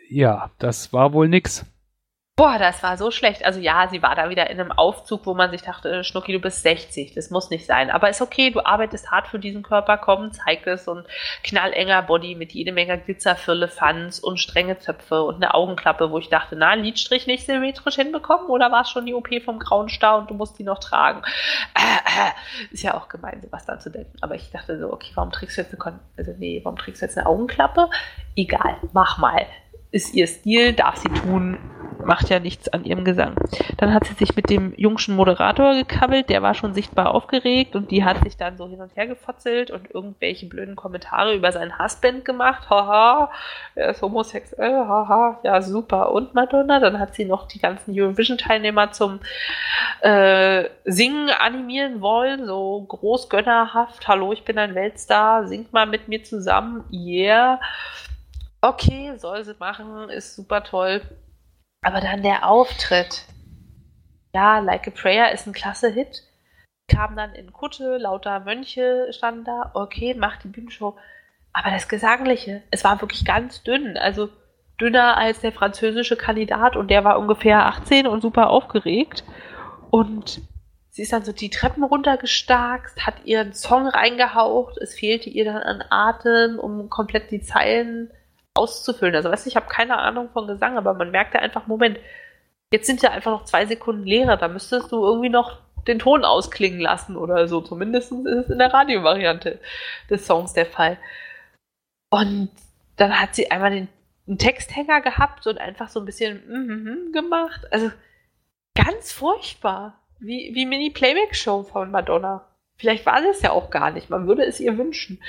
ja, das war wohl nix. Boah, das war so schlecht. Also ja, sie war da wieder in einem Aufzug, wo man sich dachte, äh, Schnucki, du bist 60, das muss nicht sein. Aber ist okay, du arbeitest hart für diesen Körper, komm, zeig es. Und knallenger Body mit jede Menge Glitzerfülle, Fans und strenge Zöpfe und eine Augenklappe, wo ich dachte, na, Lidstrich nicht symmetrisch hinbekommen oder war es schon die OP vom grauen Star und du musst die noch tragen? Äh, äh, ist ja auch gemein, da zu denken. Aber ich dachte so, okay, warum trägst du jetzt eine, Kon also nee, warum trägst du jetzt eine Augenklappe? Egal, mach mal ist ihr Stil, darf sie tun, macht ja nichts an ihrem Gesang. Dann hat sie sich mit dem jungschen Moderator gekabbelt, der war schon sichtbar aufgeregt und die hat sich dann so hin und her gefotzelt und irgendwelche blöden Kommentare über seinen Husband gemacht. Haha, er ist homosexuell, haha, ja super. Und Madonna, dann hat sie noch die ganzen Eurovision-Teilnehmer zum äh, Singen animieren wollen, so großgönnerhaft, hallo, ich bin ein Weltstar, singt mal mit mir zusammen, yeah okay, soll sie machen, ist super toll. Aber dann der Auftritt. Ja, Like a Prayer ist ein klasse Hit. Kam dann in Kutte, lauter Mönche standen da. Okay, macht die Bühnenshow. Aber das Gesangliche, es war wirklich ganz dünn. Also dünner als der französische Kandidat und der war ungefähr 18 und super aufgeregt. Und sie ist dann so die Treppen runtergestarkt, hat ihren Song reingehaucht. Es fehlte ihr dann an Atem, um komplett die Zeilen auszufüllen. Also weißt du, ich habe keine Ahnung von Gesang, aber man merkte einfach, Moment, jetzt sind ja einfach noch zwei Sekunden leerer, da müsstest du irgendwie noch den Ton ausklingen lassen oder so. Zumindest ist es in der Radiovariante des Songs der Fall. Und dann hat sie einmal den, einen Texthänger gehabt und einfach so ein bisschen mm -hmm gemacht. Also ganz furchtbar. Wie, wie Mini-Playback-Show von Madonna. Vielleicht war sie es ja auch gar nicht. Man würde es ihr wünschen.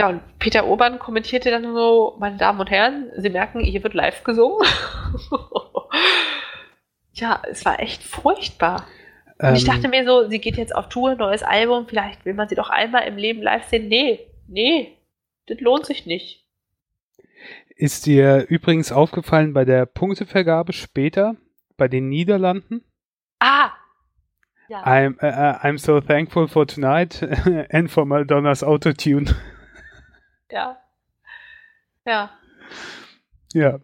Ja, und Peter Urban kommentierte dann so, meine Damen und Herren, Sie merken, hier wird live gesungen. ja, es war echt furchtbar. Und ich ähm. dachte mir so, sie geht jetzt auf Tour, neues Album, vielleicht will man sie doch einmal im Leben live sehen. Nee, nee, das lohnt sich nicht. Ist dir übrigens aufgefallen bei der Punktevergabe später, bei den Niederlanden? Ah! Ja. I'm, uh, I'm so thankful for tonight and for Madonna's Autotune. Ja. Ja. Ja.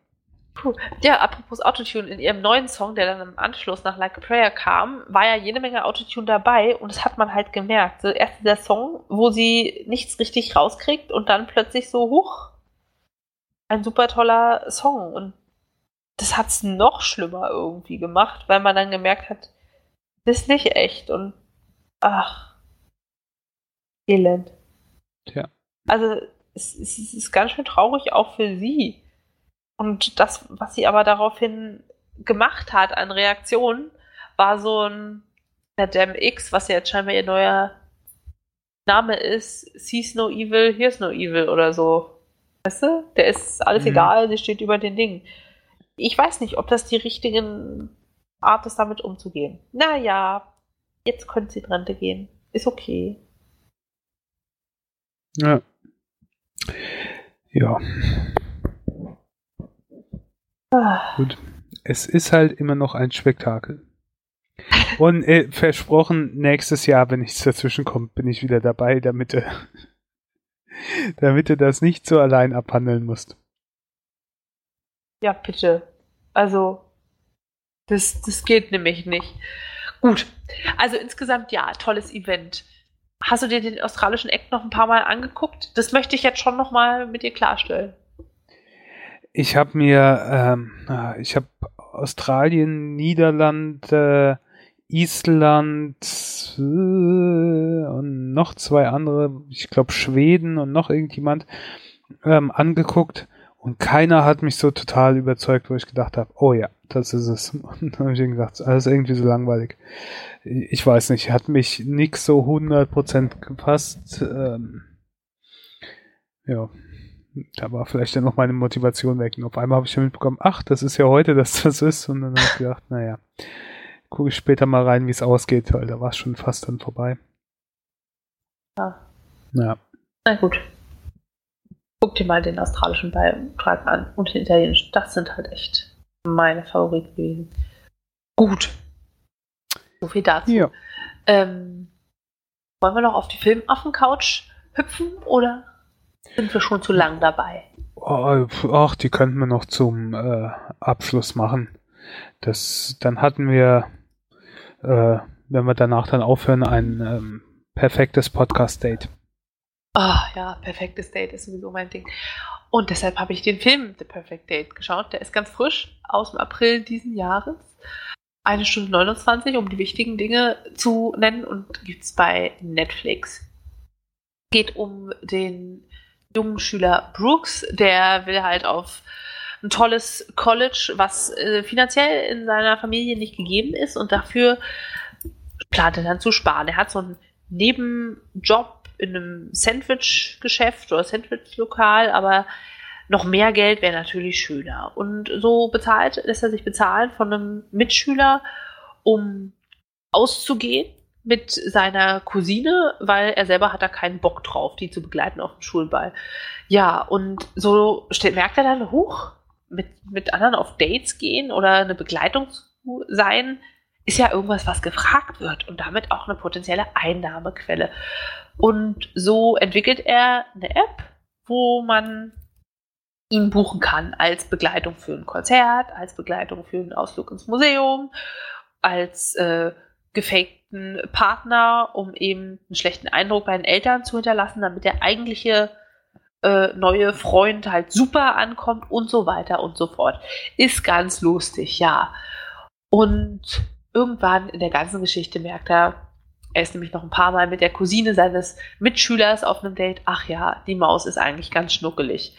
Puh. Ja, apropos Autotune, in ihrem neuen Song, der dann im Anschluss nach Like a Prayer kam, war ja jede Menge Autotune dabei und das hat man halt gemerkt. So erst der Song, wo sie nichts richtig rauskriegt und dann plötzlich so, huch, ein super toller Song und das hat es noch schlimmer irgendwie gemacht, weil man dann gemerkt hat, das ist nicht echt und ach, elend. Tja. Also es, es, es ist ganz schön traurig auch für sie. Und das, was sie aber daraufhin gemacht hat an Reaktionen, war so ein Madame X, was ja jetzt scheinbar ihr neuer Name ist, sees no evil, here's no evil oder so. Weißt du? Der ist alles mhm. egal, sie steht über den Dingen. Ich weiß nicht, ob das die richtige Art ist, damit umzugehen. Naja, jetzt können sie Rente gehen. Ist okay. Ja. Ja. Ah. Gut. Es ist halt immer noch ein Spektakel. Und äh, versprochen, nächstes Jahr, wenn nichts dazwischen kommt, bin ich wieder dabei, damit du, damit du das nicht so allein abhandeln musst. Ja, bitte. Also, das, das geht nämlich nicht. Gut. Also insgesamt ja, tolles Event. Hast du dir den australischen Act noch ein paar Mal angeguckt? Das möchte ich jetzt schon noch mal mit dir klarstellen. Ich habe mir, ähm, ich habe Australien, Niederlande, Island äh, und noch zwei andere, ich glaube Schweden und noch irgendjemand ähm, angeguckt und keiner hat mich so total überzeugt, wo ich gedacht habe, oh ja, das ist es. Und dann habe ich gedacht, alles irgendwie so langweilig. Ich weiß nicht, hat mich nix so 100% gepasst. Ähm, ja, da war vielleicht dann noch meine Motivation weg. Und auf einmal habe ich mitbekommen, ach, das ist ja heute, dass das ist. Und dann habe ich gedacht, naja, gucke ich später mal rein, wie es ausgeht, weil da war es schon fast dann vorbei. Ja. Ja. Na gut. Guck dir mal den australischen Beitrag an und den italienischen. Das sind halt echt meine Favoriten gewesen. Gut. So viel dazu. Ja. Ähm, wollen wir noch auf die Filmaffen-Couch hüpfen oder sind wir schon zu lang dabei? Oh, ach, die könnten wir noch zum äh, Abschluss machen. Das, dann hatten wir, äh, wenn wir danach dann aufhören, ein ähm, perfektes Podcast-Date. Ah, oh, ja, perfektes Date ist sowieso mein Ding. Und deshalb habe ich den Film The Perfect Date geschaut. Der ist ganz frisch aus dem April diesen Jahres. Eine Stunde 29, um die wichtigen Dinge zu nennen und gibt es bei Netflix. Geht um den jungen Schüler Brooks, der will halt auf ein tolles College, was äh, finanziell in seiner Familie nicht gegeben ist und dafür plant er dann zu sparen. Er hat so einen Nebenjob in einem Sandwich-Geschäft oder Sandwich-Lokal, aber noch mehr Geld wäre natürlich schöner. Und so bezahlt, lässt er sich bezahlen von einem Mitschüler, um auszugehen mit seiner Cousine, weil er selber hat da keinen Bock drauf, die zu begleiten auf dem Schulball. Ja, und so merkt er dann, huch, mit, mit anderen auf Dates gehen oder eine Begleitung zu sein, ist ja irgendwas, was gefragt wird und damit auch eine potenzielle Einnahmequelle. Und so entwickelt er eine App, wo man ihn buchen kann als Begleitung für ein Konzert, als Begleitung für einen Ausflug ins Museum, als äh, gefakten Partner, um eben einen schlechten Eindruck bei den Eltern zu hinterlassen, damit der eigentliche äh, neue Freund halt super ankommt und so weiter und so fort. Ist ganz lustig, ja. Und irgendwann in der ganzen Geschichte merkt er, er ist nämlich noch ein paar Mal mit der Cousine seines Mitschülers auf einem Date. Ach ja, die Maus ist eigentlich ganz schnuckelig.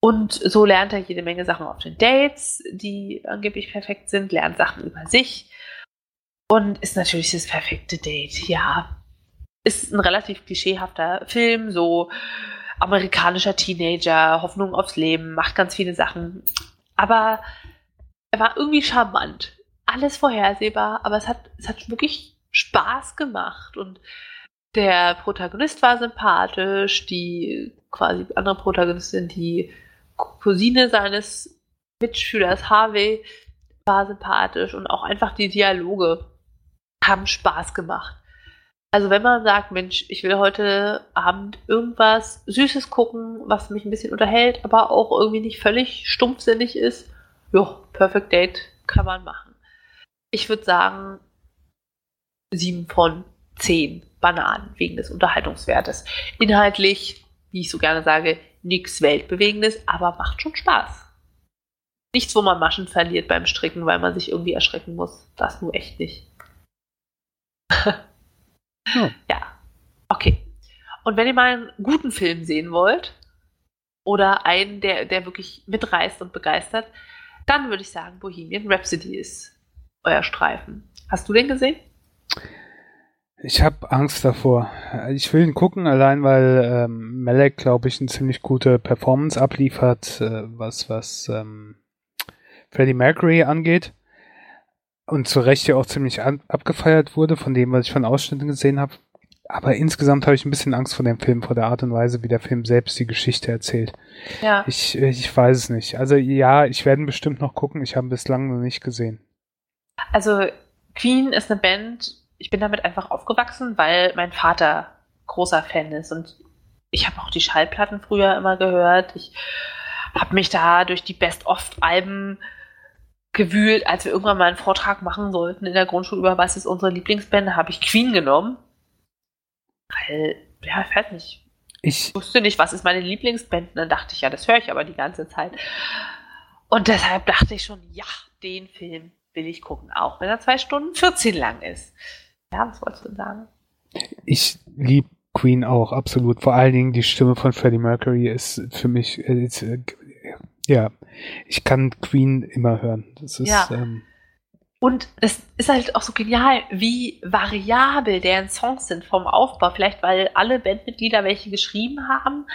Und so lernt er jede Menge Sachen auf den Dates, die angeblich perfekt sind, lernt Sachen über sich und ist natürlich das perfekte Date. Ja, ist ein relativ klischeehafter Film, so amerikanischer Teenager, Hoffnung aufs Leben, macht ganz viele Sachen. Aber er war irgendwie charmant. Alles vorhersehbar, aber es hat, es hat wirklich Spaß gemacht und der Protagonist war sympathisch, die quasi andere Protagonistin, die Cousine seines Mitschülers Harvey, war sympathisch und auch einfach die Dialoge haben Spaß gemacht. Also wenn man sagt, Mensch, ich will heute Abend irgendwas Süßes gucken, was mich ein bisschen unterhält, aber auch irgendwie nicht völlig stumpfsinnig ist, ja, Perfect Date kann man machen. Ich würde sagen, sieben von zehn Bananen wegen des Unterhaltungswertes. Inhaltlich, wie ich so gerne sage, nichts Weltbewegendes, aber macht schon Spaß. Nichts, wo man Maschen verliert beim Stricken, weil man sich irgendwie erschrecken muss. Das nur echt nicht. ja. ja. Okay. Und wenn ihr mal einen guten Film sehen wollt, oder einen, der, der wirklich mitreißt und begeistert, dann würde ich sagen, Bohemian Rhapsody ist euer Streifen. Hast du den gesehen? Ich habe Angst davor. Ich will ihn gucken, allein weil ähm, Malek, glaube ich, eine ziemlich gute Performance abliefert, äh, was was ähm, Freddie Mercury angeht. Und zu Recht ja auch ziemlich an, abgefeiert wurde, von dem, was ich von Ausschnitten gesehen habe. Aber insgesamt habe ich ein bisschen Angst vor dem Film, vor der Art und Weise, wie der Film selbst die Geschichte erzählt. Ja. Ich, ich weiß es nicht. Also ja, ich werde bestimmt noch gucken. Ich habe bislang noch nicht gesehen. Also Queen ist eine Band, ich bin damit einfach aufgewachsen, weil mein Vater großer Fan ist und ich habe auch die Schallplatten früher immer gehört. Ich habe mich da durch die Best-of-Alben gewühlt, als wir irgendwann mal einen Vortrag machen sollten in der Grundschule über was ist unsere Lieblingsband, habe ich Queen genommen. Weil, ja, ich weiß nicht. Ich wusste nicht, was ist meine Lieblingsband. Und dann dachte ich, ja, das höre ich aber die ganze Zeit. Und deshalb dachte ich schon, ja, den Film will ich gucken, auch wenn er zwei Stunden 14 lang ist. Ja, was wolltest du sagen? Ich liebe Queen auch, absolut. Vor allen Dingen die Stimme von Freddie Mercury ist für mich, ist, äh, ja, ich kann Queen immer hören. Das ist, ja. Ähm, und es ist halt auch so genial, wie variabel deren Songs sind vom Aufbau. Vielleicht, weil alle Bandmitglieder welche geschrieben haben,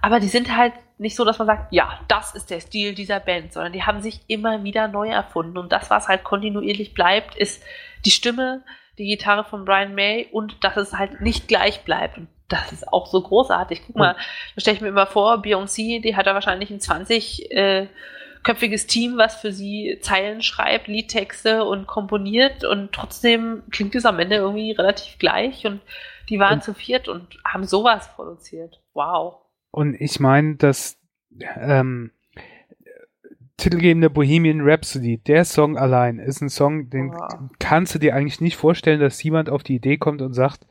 aber die sind halt nicht so, dass man sagt, ja, das ist der Stil dieser Band, sondern die haben sich immer wieder neu erfunden. Und das, was halt kontinuierlich bleibt, ist die Stimme, die Gitarre von Brian May und dass es halt nicht gleich bleibt. Und das ist auch so großartig. Guck mal, da stelle ich mir immer vor, Beyoncé, die hat da wahrscheinlich ein 20 äh, köpfiges Team, was für sie Zeilen schreibt, Liedtexte und komponiert und trotzdem klingt es am Ende irgendwie relativ gleich und die waren und, zu viert und haben sowas produziert. Wow. Und ich meine, dass ähm, titelgebende Bohemian Rhapsody, der Song allein ist ein Song, den oh. kannst du dir eigentlich nicht vorstellen, dass jemand auf die Idee kommt und sagt,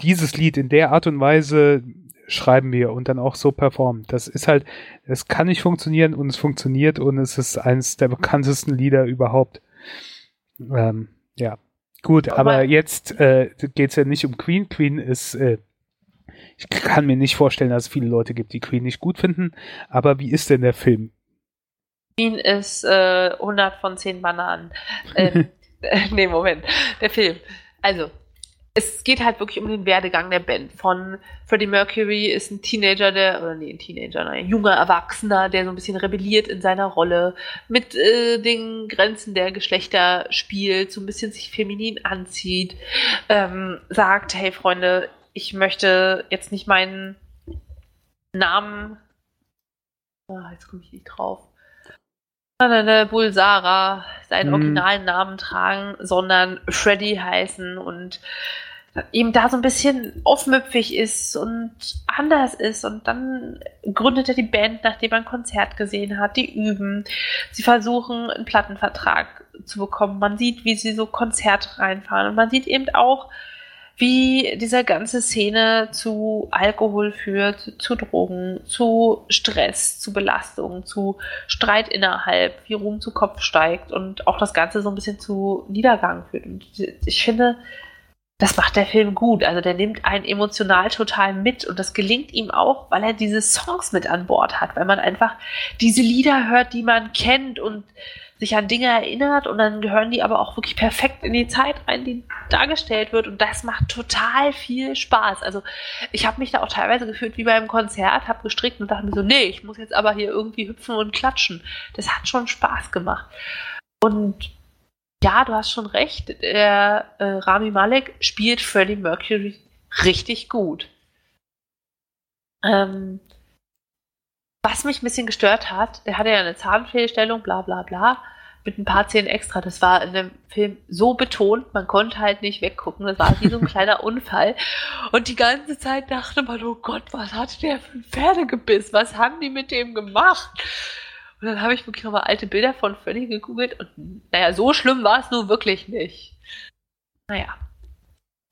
dieses Lied in der Art und Weise schreiben wir und dann auch so performen. Das ist halt, es kann nicht funktionieren und es funktioniert und es ist eines der bekanntesten Lieder überhaupt. Ähm, ja, gut, aber, aber jetzt äh, geht es ja nicht um Queen. Queen ist, äh, ich kann mir nicht vorstellen, dass es viele Leute gibt, die Queen nicht gut finden. Aber wie ist denn der Film? Queen ist äh, 100 von 10 Bananen. Ähm, nee, Moment. Der Film. Also, es geht halt wirklich um den Werdegang der Band. Von Freddie Mercury ist ein Teenager, der, oder nee, ein Teenager, ein junger Erwachsener, der so ein bisschen rebelliert in seiner Rolle, mit äh, den Grenzen der Geschlechter spielt, so ein bisschen sich feminin anzieht, ähm, sagt, hey Freunde, ich möchte jetzt nicht meinen Namen, ah, jetzt komme ich nicht drauf, Bulsara seinen mhm. originalen Namen tragen, sondern Freddy heißen und ihm da so ein bisschen aufmüpfig ist und anders ist. Und dann gründet er die Band, nachdem er ein Konzert gesehen hat, die üben, sie versuchen einen Plattenvertrag zu bekommen, man sieht, wie sie so Konzerte reinfahren. Und man sieht eben auch, wie diese ganze Szene zu Alkohol führt, zu Drogen, zu Stress, zu Belastung, zu Streit innerhalb, wie Ruhm zu Kopf steigt und auch das Ganze so ein bisschen zu Niedergang führt. Und ich finde, das macht der Film gut. Also der nimmt einen emotional total mit und das gelingt ihm auch, weil er diese Songs mit an Bord hat, weil man einfach diese Lieder hört, die man kennt und sich an Dinge erinnert und dann gehören die aber auch wirklich perfekt in die Zeit rein, die dargestellt wird und das macht total viel Spaß. Also ich habe mich da auch teilweise gefühlt wie beim Konzert, habe gestrickt und dachte mir so, nee, ich muss jetzt aber hier irgendwie hüpfen und klatschen. Das hat schon Spaß gemacht. Und ja, du hast schon recht, der äh, Rami Malek spielt Freddie Mercury richtig gut. Ähm, was mich ein bisschen gestört hat, er hatte ja eine Zahnfehlstellung, bla bla bla, mit ein paar Zähnen extra. Das war in dem Film so betont, man konnte halt nicht weggucken. Das war wie so ein kleiner Unfall. Und die ganze Zeit dachte man, oh Gott, was hat der für ein Pferdegebiss? Was haben die mit dem gemacht? Und dann habe ich wirklich nochmal alte Bilder von Freddy gegoogelt und naja, so schlimm war es nur wirklich nicht. Naja.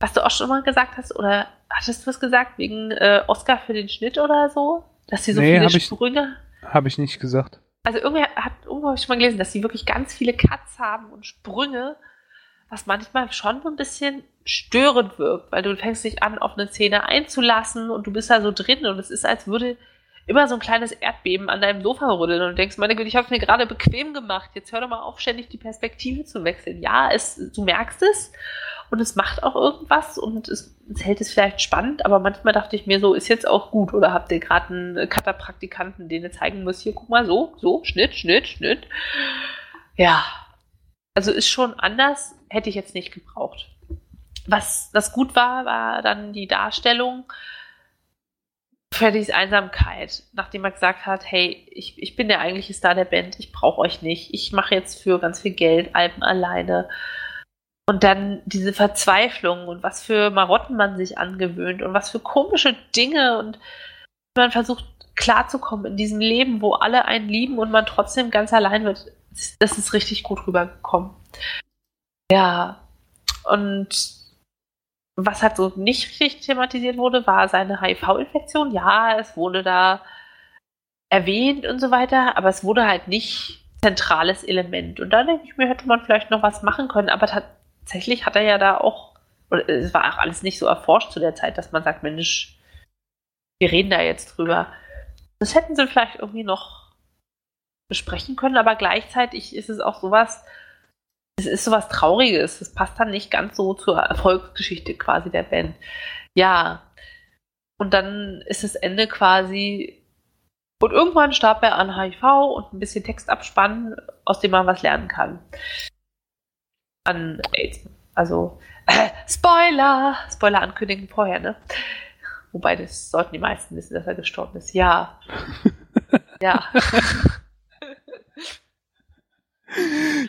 Was du auch schon mal gesagt hast, oder hattest du was gesagt, wegen äh, Oscar für den Schnitt oder so? Dass sie so nee, viele hab Sprünge. Habe ich nicht gesagt. Also irgendwer hat irgendwo habe ich schon mal gelesen, dass sie wirklich ganz viele Cuts haben und Sprünge, was manchmal schon so ein bisschen störend wirkt, weil du fängst dich an, auf eine Szene einzulassen und du bist da so drin und es ist, als würde immer so ein kleines Erdbeben an deinem Sofa rütteln und du denkst, meine Güte, ich habe es mir gerade bequem gemacht. Jetzt hör doch mal auf, ständig die Perspektive zu wechseln. Ja, es, du merkst es und es macht auch irgendwas und es, es hält es vielleicht spannend, aber manchmal dachte ich mir so, ist jetzt auch gut oder habt ihr gerade einen Cutter-Praktikanten, den ihr zeigen müsst, hier guck mal so, so, Schnitt, Schnitt, Schnitt. Ja, also ist schon anders, hätte ich jetzt nicht gebraucht. Was das gut war, war dann die Darstellung Freddys Einsamkeit, nachdem er gesagt hat, hey, ich, ich bin der eigentliche Star der Band, ich brauche euch nicht, ich mache jetzt für ganz viel Geld Alben alleine. Und dann diese Verzweiflung und was für Marotten man sich angewöhnt und was für komische Dinge und man versucht klarzukommen in diesem Leben, wo alle einen lieben und man trotzdem ganz allein wird. Das ist richtig gut rübergekommen. Ja, und was halt so nicht richtig thematisiert wurde, war seine HIV-Infektion. Ja, es wurde da erwähnt und so weiter, aber es wurde halt nicht zentrales Element. Und da denke ich mir, hätte man vielleicht noch was machen können, aber tatsächlich hat er ja da auch, oder es war auch alles nicht so erforscht zu der Zeit, dass man sagt, Mensch, wir reden da jetzt drüber. Das hätten sie vielleicht irgendwie noch besprechen können, aber gleichzeitig ist es auch sowas, es ist sowas Trauriges. Das passt dann nicht ganz so zur Erfolgsgeschichte quasi der Band. Ja. Und dann ist das Ende quasi. Und irgendwann starb er an HIV und ein bisschen Text abspannen, aus dem man was lernen kann. An AIDS. Also, äh, Spoiler! Spoiler ankündigen vorher, ne? Wobei, das sollten die meisten wissen, dass er gestorben ist. Ja. ja.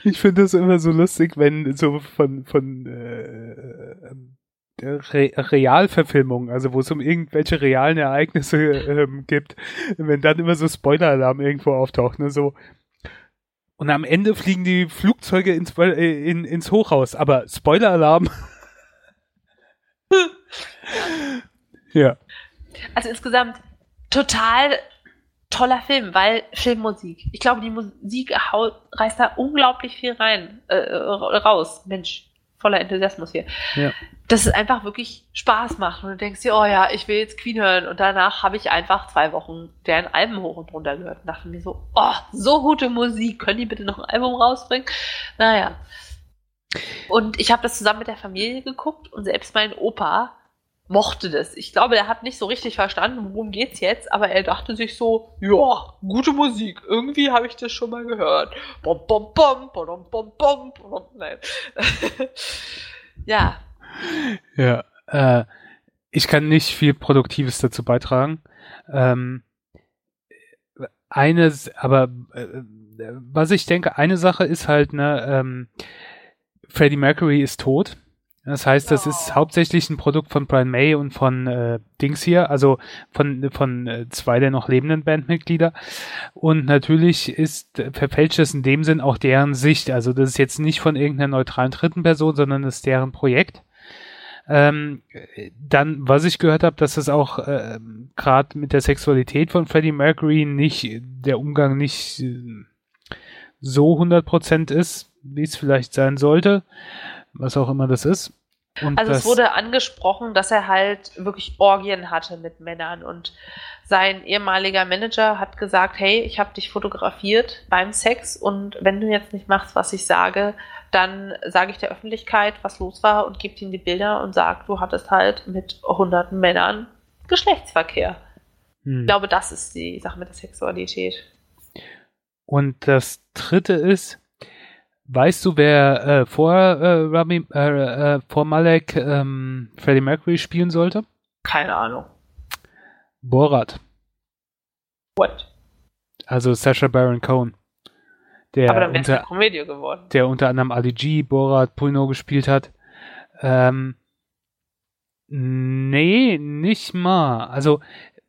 Ich finde das immer so lustig, wenn so von, von äh, Re Realverfilmungen, also wo es um irgendwelche realen Ereignisse ähm, gibt, wenn dann immer so Spoiler-Alarm irgendwo auftaucht, ne, so und am Ende fliegen die Flugzeuge ins, äh, in, ins Hochhaus, aber Spoiler-Alarm. ja. Also insgesamt total toller Film, weil Filmmusik. Ich glaube, die Musik reißt da unglaublich viel rein, äh, raus. Mensch, voller Enthusiasmus hier. Ja. Dass es einfach wirklich Spaß macht und du denkst dir, oh ja, ich will jetzt Queen hören und danach habe ich einfach zwei Wochen deren Alben hoch und runter gehört und dachte mir so, oh, so gute Musik, können die bitte noch ein Album rausbringen? Naja. Und ich habe das zusammen mit der Familie geguckt und selbst mein Opa mochte das. Ich glaube, er hat nicht so richtig verstanden, worum geht's jetzt, aber er dachte sich so, ja, gute Musik. Irgendwie habe ich das schon mal gehört. Bom, bom, bom, bom, bom, bom, bom. Nein. ja. Ja, äh, ich kann nicht viel Produktives dazu beitragen. Ähm, eines, aber äh, was ich denke, eine Sache ist halt, ne, ähm, Freddie Mercury ist tot das heißt, das ist hauptsächlich ein Produkt von Brian May und von äh, Dings hier, also von, von äh, zwei der noch lebenden Bandmitglieder. Und natürlich ist verfälscht es in dem Sinn auch deren Sicht. Also das ist jetzt nicht von irgendeiner neutralen dritten Person, sondern das ist deren Projekt. Ähm, dann, was ich gehört habe, dass es auch äh, gerade mit der Sexualität von Freddie Mercury nicht, der Umgang nicht äh, so 100% ist, wie es vielleicht sein sollte was auch immer das ist. Und also es wurde angesprochen, dass er halt wirklich Orgien hatte mit Männern und sein ehemaliger Manager hat gesagt, hey, ich habe dich fotografiert beim Sex und wenn du jetzt nicht machst, was ich sage, dann sage ich der Öffentlichkeit, was los war und gebe ihm die Bilder und sag, du hattest halt mit hunderten Männern Geschlechtsverkehr. Hm. Ich glaube, das ist die Sache mit der Sexualität. Und das dritte ist, Weißt du, wer äh, vor, äh, Rami, äh, äh, vor Malek ähm, Freddie Mercury spielen sollte? Keine Ahnung. Borat. What? Also Sasha Baron Cohen. Der Aber dann wäre es eine Komödie geworden. Der unter anderem Ali G, Borat, Pulno gespielt hat. Ähm, nee, nicht mal. Also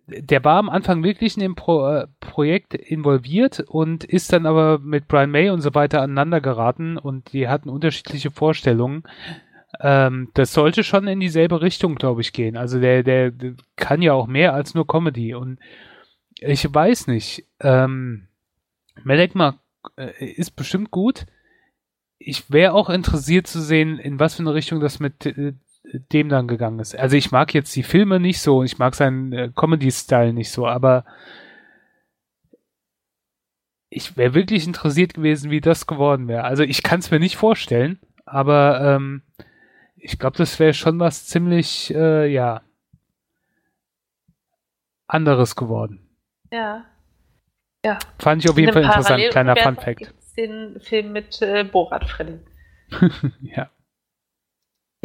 der war am Anfang wirklich in dem Pro, äh, Projekt involviert und ist dann aber mit Brian May und so weiter aneinander geraten und die hatten unterschiedliche Vorstellungen. Ähm, das sollte schon in dieselbe Richtung, glaube ich, gehen. Also der, der, der, kann ja auch mehr als nur Comedy und ich weiß nicht. Ähm, Melekma äh, ist bestimmt gut. Ich wäre auch interessiert zu sehen, in was für eine Richtung das mit äh, dem dann gegangen ist. Also ich mag jetzt die Filme nicht so, ich mag seinen äh, Comedy-Style nicht so, aber ich wäre wirklich interessiert gewesen, wie das geworden wäre. Also ich kann es mir nicht vorstellen, aber ähm, ich glaube, das wäre schon was ziemlich, äh, ja, anderes geworden. Ja. Ja. Fand ich auf jeden Fall interessant. Kleiner Fun Fact. Den Film mit äh, Borat Freddy. ja.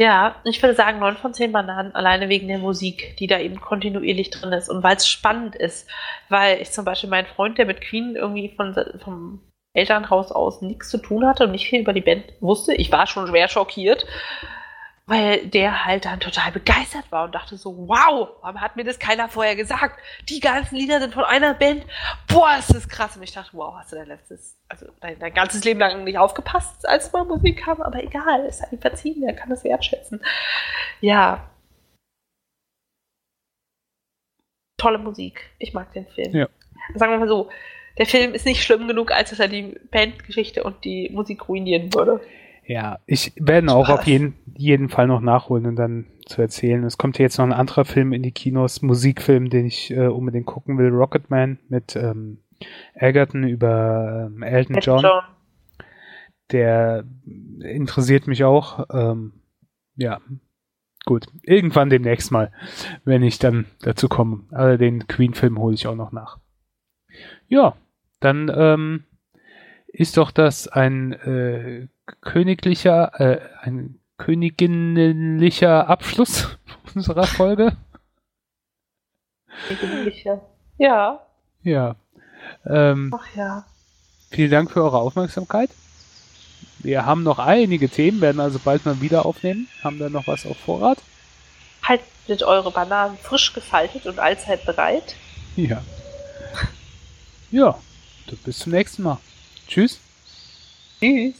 Ja, ich würde sagen 9 von 10 Bananen, alleine wegen der Musik, die da eben kontinuierlich drin ist und weil es spannend ist. Weil ich zum Beispiel meinen Freund, der mit Queen irgendwie von, vom Elternhaus aus nichts zu tun hatte und nicht viel über die Band wusste, ich war schon schwer schockiert, weil der halt dann total begeistert war und dachte so, wow, warum hat mir das keiner vorher gesagt? Die ganzen Lieder sind von einer Band. Boah, ist das krass. Und ich dachte, wow, hast du dein letztes, also dein, dein ganzes Leben lang nicht aufgepasst, als mal Musik kam, aber egal, ist halt verziehen, er kann das wertschätzen. Ja. Tolle Musik. Ich mag den Film. Ja. Sagen wir mal so, der Film ist nicht schlimm genug, als dass er die Bandgeschichte und die Musik ruinieren würde. Ja, ich werde auch auf jeden, jeden Fall noch nachholen und dann zu erzählen. Es kommt jetzt noch ein anderer Film in die Kinos, Musikfilm, den ich äh, unbedingt gucken will, Rocketman mit ähm, Egerton über ähm, Elton John. John. Der interessiert mich auch. Ähm, ja, gut. Irgendwann demnächst mal, wenn ich dann dazu komme. Aber den Queen-Film hole ich auch noch nach. Ja, dann ähm, ist doch das ein äh, königlicher, äh, ein königinlicher Abschluss unserer Folge. Königlicher. Ja. Ja. Ähm, Ach ja. Vielen Dank für eure Aufmerksamkeit. Wir haben noch einige Themen, werden also bald mal wieder aufnehmen. Haben da noch was auf Vorrat? Haltet eure Bananen frisch gefaltet und allzeit bereit. Ja. Ja, bis zum nächsten Mal. Tschüss. Tschüss.